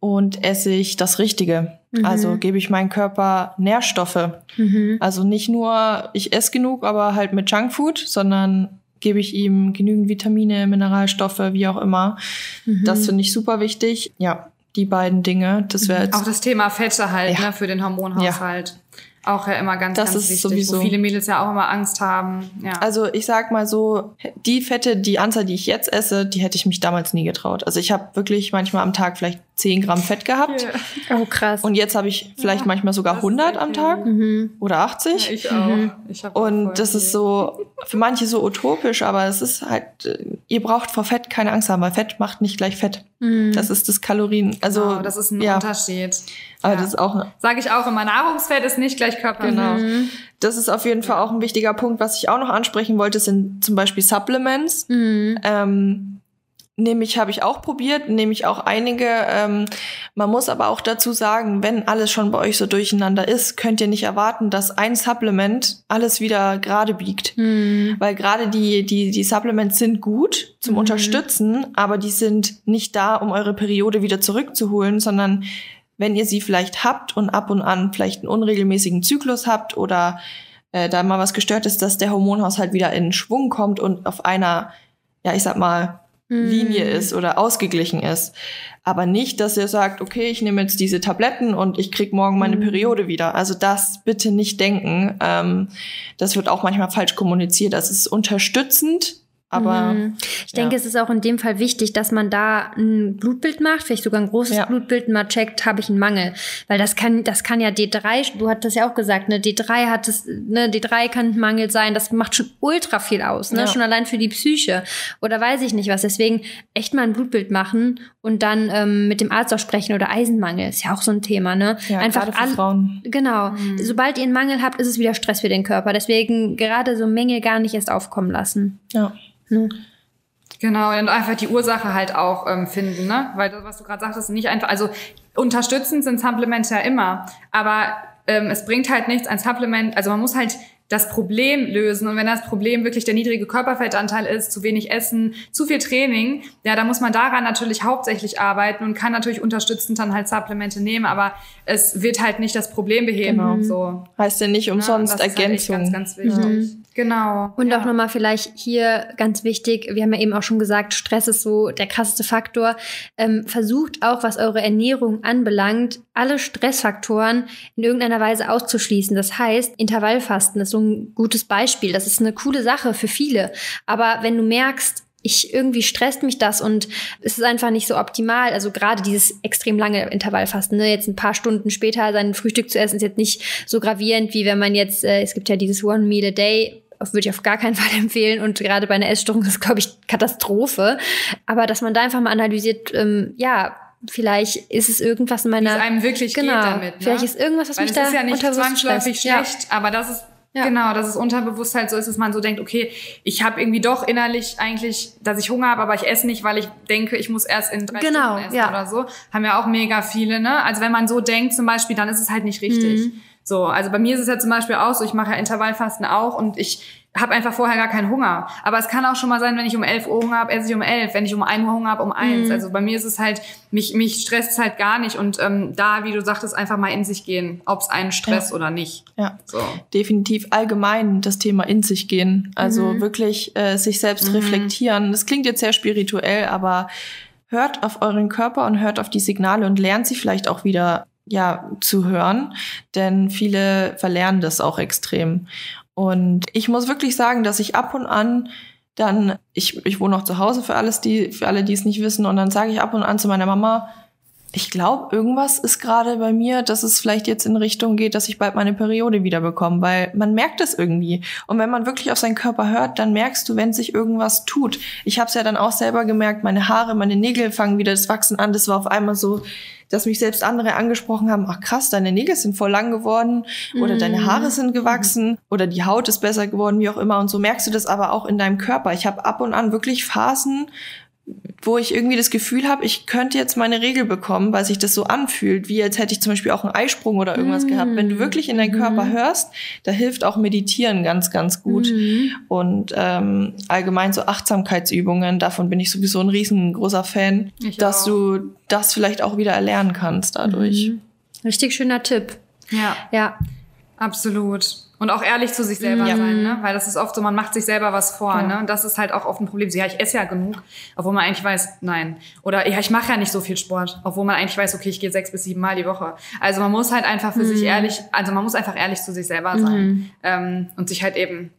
Und esse ich das Richtige? Mhm. Also gebe ich meinem Körper Nährstoffe? Mhm. Also nicht nur, ich esse genug, aber halt mit Junkfood, sondern gebe ich ihm genügend Vitamine, Mineralstoffe, wie auch immer. Mhm. Das finde ich super wichtig. Ja, die beiden Dinge. Das wäre jetzt Auch das Thema Fette halt, Ja. ne, für den Hormonhaushalt. Auch ja immer ganz, Das ganz ist wichtig, sowieso- wo viele Mädels ja auch immer Angst haben. Ja. Also ich sag mal so, die Fette, die Anzahl, die ich jetzt esse, die hätte ich mich damals nie getraut. Also ich habe wirklich manchmal am Tag vielleicht 10 Gramm Fett gehabt. Oh, krass. Und jetzt habe ich vielleicht Ja, manchmal sogar das ist 100 sehr am. Tag mhm. oder 80. ich auch. Ich auch voll Und das viel. ist so, für manche so utopisch, aber es ist halt, äh, ihr braucht vor Fett keine Angst haben, weil Fett macht nicht gleich Fett. Mhm. Das ist das Kalorien, also. Genau, das ist ein ja, Unterschied. Aber Ja. das ist auch, Sage ich auch immer, Nahrungsfett ist nicht gleich Körperfett. Genau. Mhm. das ist auf jeden Fall auch ein wichtiger Punkt. Was ich auch noch ansprechen wollte, sind zum Beispiel Supplements. Mhm. Ähm, nämlich habe ich auch probiert, nämlich auch einige. Ähm, man muss aber auch dazu sagen, wenn alles schon bei euch so durcheinander ist, könnt ihr nicht erwarten, dass ein Supplement alles wieder gerade biegt. Mhm. Weil gerade die, die, die Supplements sind gut zum Mhm. Unterstützen, aber die sind nicht da, um eure Periode wieder zurückzuholen, sondern wenn ihr sie vielleicht habt und ab und an vielleicht einen unregelmäßigen Zyklus habt oder äh, da mal was gestört ist, dass der Hormonhaushalt wieder in Schwung kommt und auf einer, ja, ich sag mal, Linie Mhm. ist oder ausgeglichen ist. Aber nicht, dass ihr sagt, okay, ich nehme jetzt diese Tabletten und ich krieg morgen meine Mhm. Periode wieder. Also das bitte nicht denken. Ähm, das wird auch manchmal falsch kommuniziert. Das ist unterstützend, Aber Mhm. ich denke, ja. es ist auch in dem Fall wichtig, dass man da ein Blutbild macht, vielleicht sogar ein großes Ja. Blutbild, mal checkt, habe ich einen Mangel. Weil das kann, das kann ja D3, du hattest ja auch gesagt, ne, D3 hat es, ne, D3 kann ein Mangel sein, das macht schon ultra viel aus, ne, Ja. schon allein für die Psyche. Oder weiß ich nicht was. Deswegen echt mal ein Blutbild machen und dann ähm, mit dem Arzt auch sprechen oder Eisenmangel ist ja auch so ein Thema, ne? ja, Einfach gerade für all- Frauen. Genau. Mhm. Sobald ihr einen Mangel habt, ist es wieder Stress für den Körper. Deswegen gerade so Mängel gar nicht erst aufkommen lassen. Ja. Ne? Genau, und einfach die Ursache halt auch ähm, finden, ne? Weil das, was du gerade sagtest, nicht einfach, also unterstützend sind Supplemente ja immer, aber ähm, es bringt halt nichts, ein Supplement, also man muss halt das Problem lösen. Und wenn das Problem wirklich der niedrige Körperfettanteil ist, zu wenig Essen, zu viel Training, ja, dann muss man daran natürlich hauptsächlich arbeiten und kann natürlich unterstützend dann halt Supplemente nehmen, aber es wird halt nicht das Problem beheben. Genau. So. Heißt ja nicht Ja, umsonst das ist halt Ergänzung. ganz, ganz wichtig. Genau. Und ja. auch nochmal vielleicht hier ganz wichtig, wir haben ja eben auch schon gesagt, Stress ist so der krasseste Faktor. Ähm, versucht auch, was eure Ernährung anbelangt, alle Stressfaktoren in irgendeiner Weise auszuschließen. Das heißt, Intervallfasten ist so ein gutes Beispiel. Das ist eine coole Sache für viele. Aber wenn du merkst, ich irgendwie stresst mich das und es ist einfach nicht so optimal. Also gerade dieses extrem lange Intervallfasten, ne? jetzt ein paar Stunden später sein Frühstück zu essen, ist jetzt nicht so gravierend, wie wenn man jetzt, äh, es gibt ja dieses One Meal a Day, auf- würde ich auf gar keinen Fall empfehlen und gerade bei einer Essstörung ist, glaube ich, Katastrophe. Aber dass man da einfach mal analysiert, ähm, ja, vielleicht ist es irgendwas in Wie meiner es einem wirklich genau, geht damit. Ne? vielleicht ist irgendwas, was Weil mich es da ist ja nicht zwangsläufig stresst. Ja. schlecht, aber das ist Ja. genau, das ist unterbewusst halt so ist, dass man so denkt, okay, ich habe irgendwie doch innerlich eigentlich, dass ich Hunger habe, aber ich esse nicht, weil ich denke, ich muss erst in drei Genau, Stunden essen ja. oder so. Haben ja auch mega viele, ne? Also wenn man so denkt zum Beispiel, dann ist es halt nicht richtig. Mhm. So, also bei mir ist es ja zum Beispiel auch so, ich mache ja Intervallfasten auch und ich habe einfach vorher gar keinen Hunger. Aber es kann auch schon mal sein, wenn ich um 11 Uhr Hunger habe, esse ich um 11. Wenn ich um 1 Uhr Hunger habe, um 1. Mhm. Also bei mir ist es halt, mich, mich stresst es halt gar nicht. Und ähm, da, wie du sagtest, einfach mal in sich gehen, ob es einen stresst oder nicht. Ja. So. definitiv allgemein das Thema in sich gehen. Also Mhm. wirklich äh, sich selbst Mhm. reflektieren. Das klingt jetzt sehr spirituell, aber hört auf euren Körper und hört auf die Signale und lernt sie vielleicht auch wieder ja zu hören, denn viele verlernen das auch extrem. Und ich muss wirklich sagen, dass ich ab und an dann, ich, ich wohne noch zu Hause für alles, die, für alle, die es nicht wissen, und dann sage ich ab und an zu meiner Mama, ich glaube, irgendwas ist gerade bei mir, dass es vielleicht jetzt in Richtung geht, dass ich bald meine Periode wieder bekomme, weil man merkt es irgendwie. Und wenn man wirklich auf seinen Körper hört, dann merkst du, wenn sich irgendwas tut. Ich habe es ja dann auch selber gemerkt, meine Haare, meine Nägel fangen wieder das Wachsen an. Das war auf einmal so, dass mich selbst andere angesprochen haben, ach krass, deine Nägel sind voll lang geworden oder deine Mhm. Haare sind gewachsen oder die Haut ist besser geworden, wie auch immer. Und so merkst du das aber auch in deinem Körper. Ich habe ab und an wirklich Phasen, wo ich irgendwie das Gefühl habe, ich könnte jetzt meine Regel bekommen, weil sich das so anfühlt, wie als hätte ich zum Beispiel auch einen Eisprung oder irgendwas Mm. gehabt. Wenn du wirklich in deinen Körper Mhm. hörst, da hilft auch Meditieren ganz, ganz gut. Mhm. Und ähm, allgemein so Achtsamkeitsübungen, davon bin ich sowieso ein riesengroßer Fan, Ich dass auch. du das vielleicht auch wieder erlernen kannst dadurch. Mhm. Richtig schöner Tipp. Ja, Ja. absolut. Und auch ehrlich zu sich selber Ja. sein, ne? Weil das ist oft so, man macht sich selber was vor, Ja. ne? Und das ist halt auch oft ein Problem. So, ja, ich esse ja genug, obwohl man eigentlich weiß, nein. Oder ja, ich mache ja nicht so viel Sport, obwohl man eigentlich weiß, okay, ich gehe sechs bis sieben Mal die Woche. Also man muss halt einfach für sich ehrlich, also man muss einfach ehrlich zu sich selber sein. Ähm, und sich halt eben,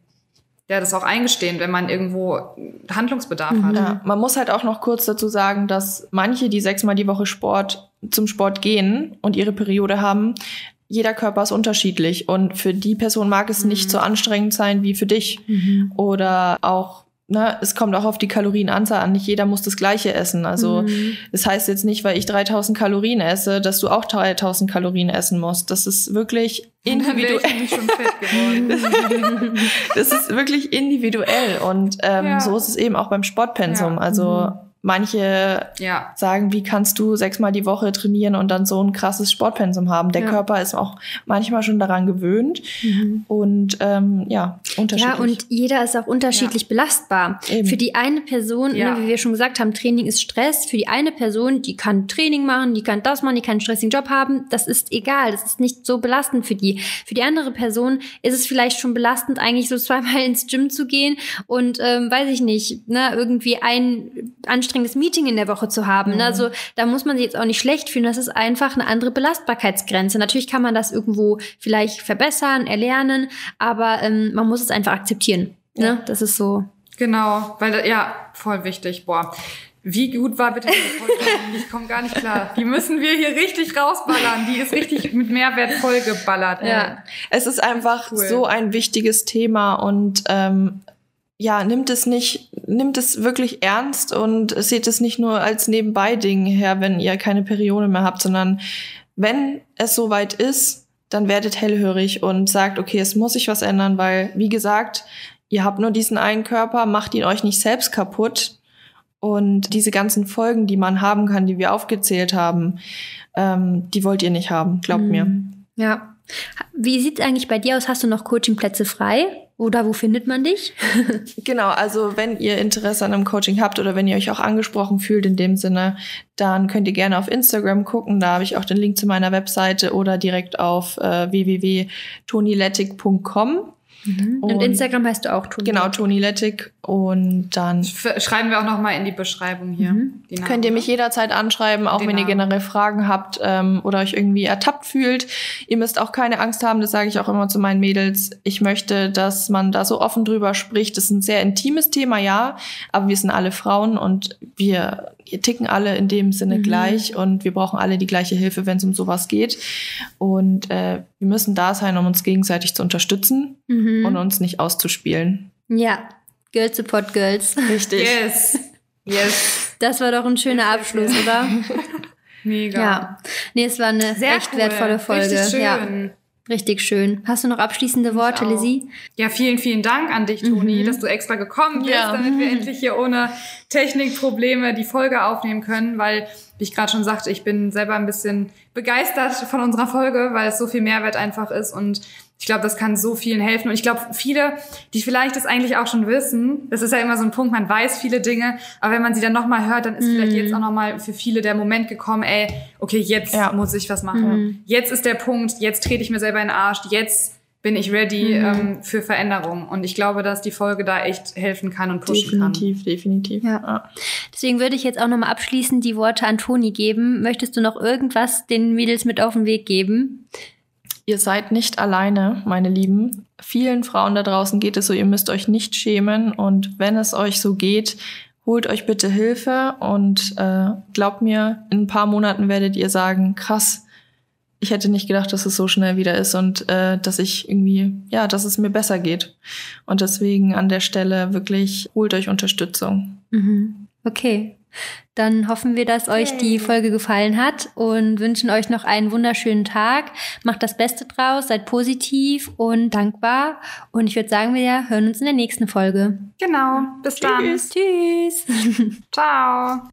ja, das auch eingestehen, wenn man irgendwo Handlungsbedarf hat. Ja, man muss halt auch noch kurz dazu sagen, dass manche, die sechsmal die Woche Sport zum Sport gehen und ihre Periode haben, jeder Körper ist unterschiedlich und für die Person mag es nicht so anstrengend sein wie für dich. Oder auch, ne, es kommt auch auf die Kalorienanzahl an. Nicht jeder muss das Gleiche essen. Also, Mhm. das heißt jetzt nicht, weil ich 3000 Kalorien esse, dass du auch 3000 Kalorien essen musst. Das ist wirklich individuell. Das ist wirklich individuell und ähm, Ja. so ist es eben auch beim Sportpensum. Ja. Also manche ja. sagen, wie kannst du sechsmal die Woche trainieren und dann so ein krasses Sportpensum haben? Der Ja. Körper ist auch manchmal schon daran gewöhnt und ähm, ja, unterschiedlich. Ja, und jeder ist auch unterschiedlich belastbar. Eben. Für die eine Person, Ja. ne, wie wir schon gesagt haben, Training ist Stress. Für die eine Person, die kann Training machen, die kann das machen, die kann einen stressigen Job haben. Das ist egal. Das ist nicht so belastend für die. Für die andere Person ist es vielleicht schon belastend, eigentlich so zweimal ins Gym zu gehen und, ähm, weiß ich nicht, ne, irgendwie ein anstrengendes Meeting in der Woche zu haben. Ne? Also da muss man sich jetzt auch nicht schlecht fühlen. Das ist einfach eine andere Belastbarkeitsgrenze. Natürlich kann man das irgendwo vielleicht verbessern, erlernen, aber ähm, man muss es einfach akzeptieren. Ne? Ja. Das ist so. Genau, weil ja, voll wichtig. Boah. Wie gut war bitte diese Folge? Ich komme gar nicht klar. Die müssen wir hier richtig rausballern. Die ist richtig mit Mehrwert vollgeballert. Ja, es ist einfach cool. so ein wichtiges Thema und ähm, ja, nimmt es nicht, nimmt es wirklich ernst und seht es nicht nur als Nebenbei-Ding her, wenn ihr keine Periode mehr habt, sondern wenn es soweit ist, dann werdet hellhörig und sagt, okay, es muss sich was ändern, weil, wie gesagt, ihr habt nur diesen einen Körper, macht ihn euch nicht selbst kaputt. Und diese ganzen Folgen, die man haben kann, die wir aufgezählt haben, ähm, die wollt ihr nicht haben, glaubt mhm. mir. Ja. Wie sieht's eigentlich bei dir aus? Hast du noch Coachingplätze frei? Oder wo findet man dich? genau, also wenn ihr Interesse an einem Coaching habt oder wenn ihr euch auch angesprochen fühlt in dem Sinne, dann könnt ihr gerne auf Instagram gucken. Da habe ich auch den Link zu meiner Webseite oder direkt auf äh, www.toniletic.com. Mhm. Und, und, Instagram heißt du auch Toni. Genau, Toni Lettig. Und dann. Schreiben wir auch nochmal in die Beschreibung hier. Mhm. Könnt ihr mich jederzeit anschreiben, auch wenn ihr generell Fragen habt ähm, oder euch irgendwie ertappt fühlt. Ihr müsst auch keine Angst haben, das sage ich auch immer zu meinen Mädels. Ich möchte, dass man da so offen drüber spricht. Das ist ein sehr intimes Thema, ja, aber wir sind alle Frauen und wir ticken alle in dem Sinne mhm. gleich und wir brauchen alle die gleiche Hilfe, wenn es um sowas geht. Und äh, wir müssen da sein, um uns gegenseitig zu unterstützen mhm. Und uns nicht auszuspielen. Ja, Girls support Girls. Richtig. Yes. Yes. Das war doch ein schöner Abschluss, oder? Mega. Ja. Nee, es war eine Sehr echt cool. wertvolle Folge. Richtig schön. Ja. Richtig schön. Hast du noch abschließende Worte, Lizzie? Ja, vielen, vielen Dank an dich, Toni, mhm. dass du extra gekommen bist, ja. damit wir endlich hier ohne Technikprobleme die Folge aufnehmen können, weil, wie ich gerade schon sagte, ich bin selber ein bisschen begeistert von unserer Folge, weil es so viel Mehrwert einfach ist und ich glaube, das kann so vielen helfen. Und ich glaube, viele, die vielleicht das eigentlich auch schon wissen, das ist ja immer so ein Punkt, man weiß viele Dinge, aber wenn man sie dann nochmal hört, dann ist mm. vielleicht jetzt auch nochmal für viele der Moment gekommen, ey, okay, jetzt ja. muss ich was machen. Mm. Jetzt ist der Punkt, jetzt trete ich mir selber in den Arsch, jetzt bin ich ready mm. ähm, für Veränderung. Und ich glaube, dass die Folge da echt helfen kann und pushen definitiv, kann. Definitiv, definitiv. Ja. Deswegen würde ich jetzt auch nochmal abschließend die Worte an Toni geben. Möchtest du noch irgendwas den Mädels mit auf den Weg geben? Ihr seid nicht alleine, meine Lieben. Vielen Frauen da draußen geht es so, ihr müsst euch nicht schämen und wenn es euch so geht, holt euch bitte Hilfe und äh, glaubt mir, in ein paar Monaten werdet ihr sagen, krass, ich hätte nicht gedacht, dass es so schnell wieder ist und äh, dass ich irgendwie, ja, dass es mir besser geht. Und deswegen an der Stelle wirklich holt euch Unterstützung. Mhm. Okay, dann hoffen wir, dass euch die Folge gefallen hat und wünschen euch noch einen wunderschönen Tag. Macht das Beste draus, seid positiv und dankbar. Und ich würde sagen, wir hören uns in der nächsten Folge. Genau. Bis Tschüss. dann. Tschüss. Ciao.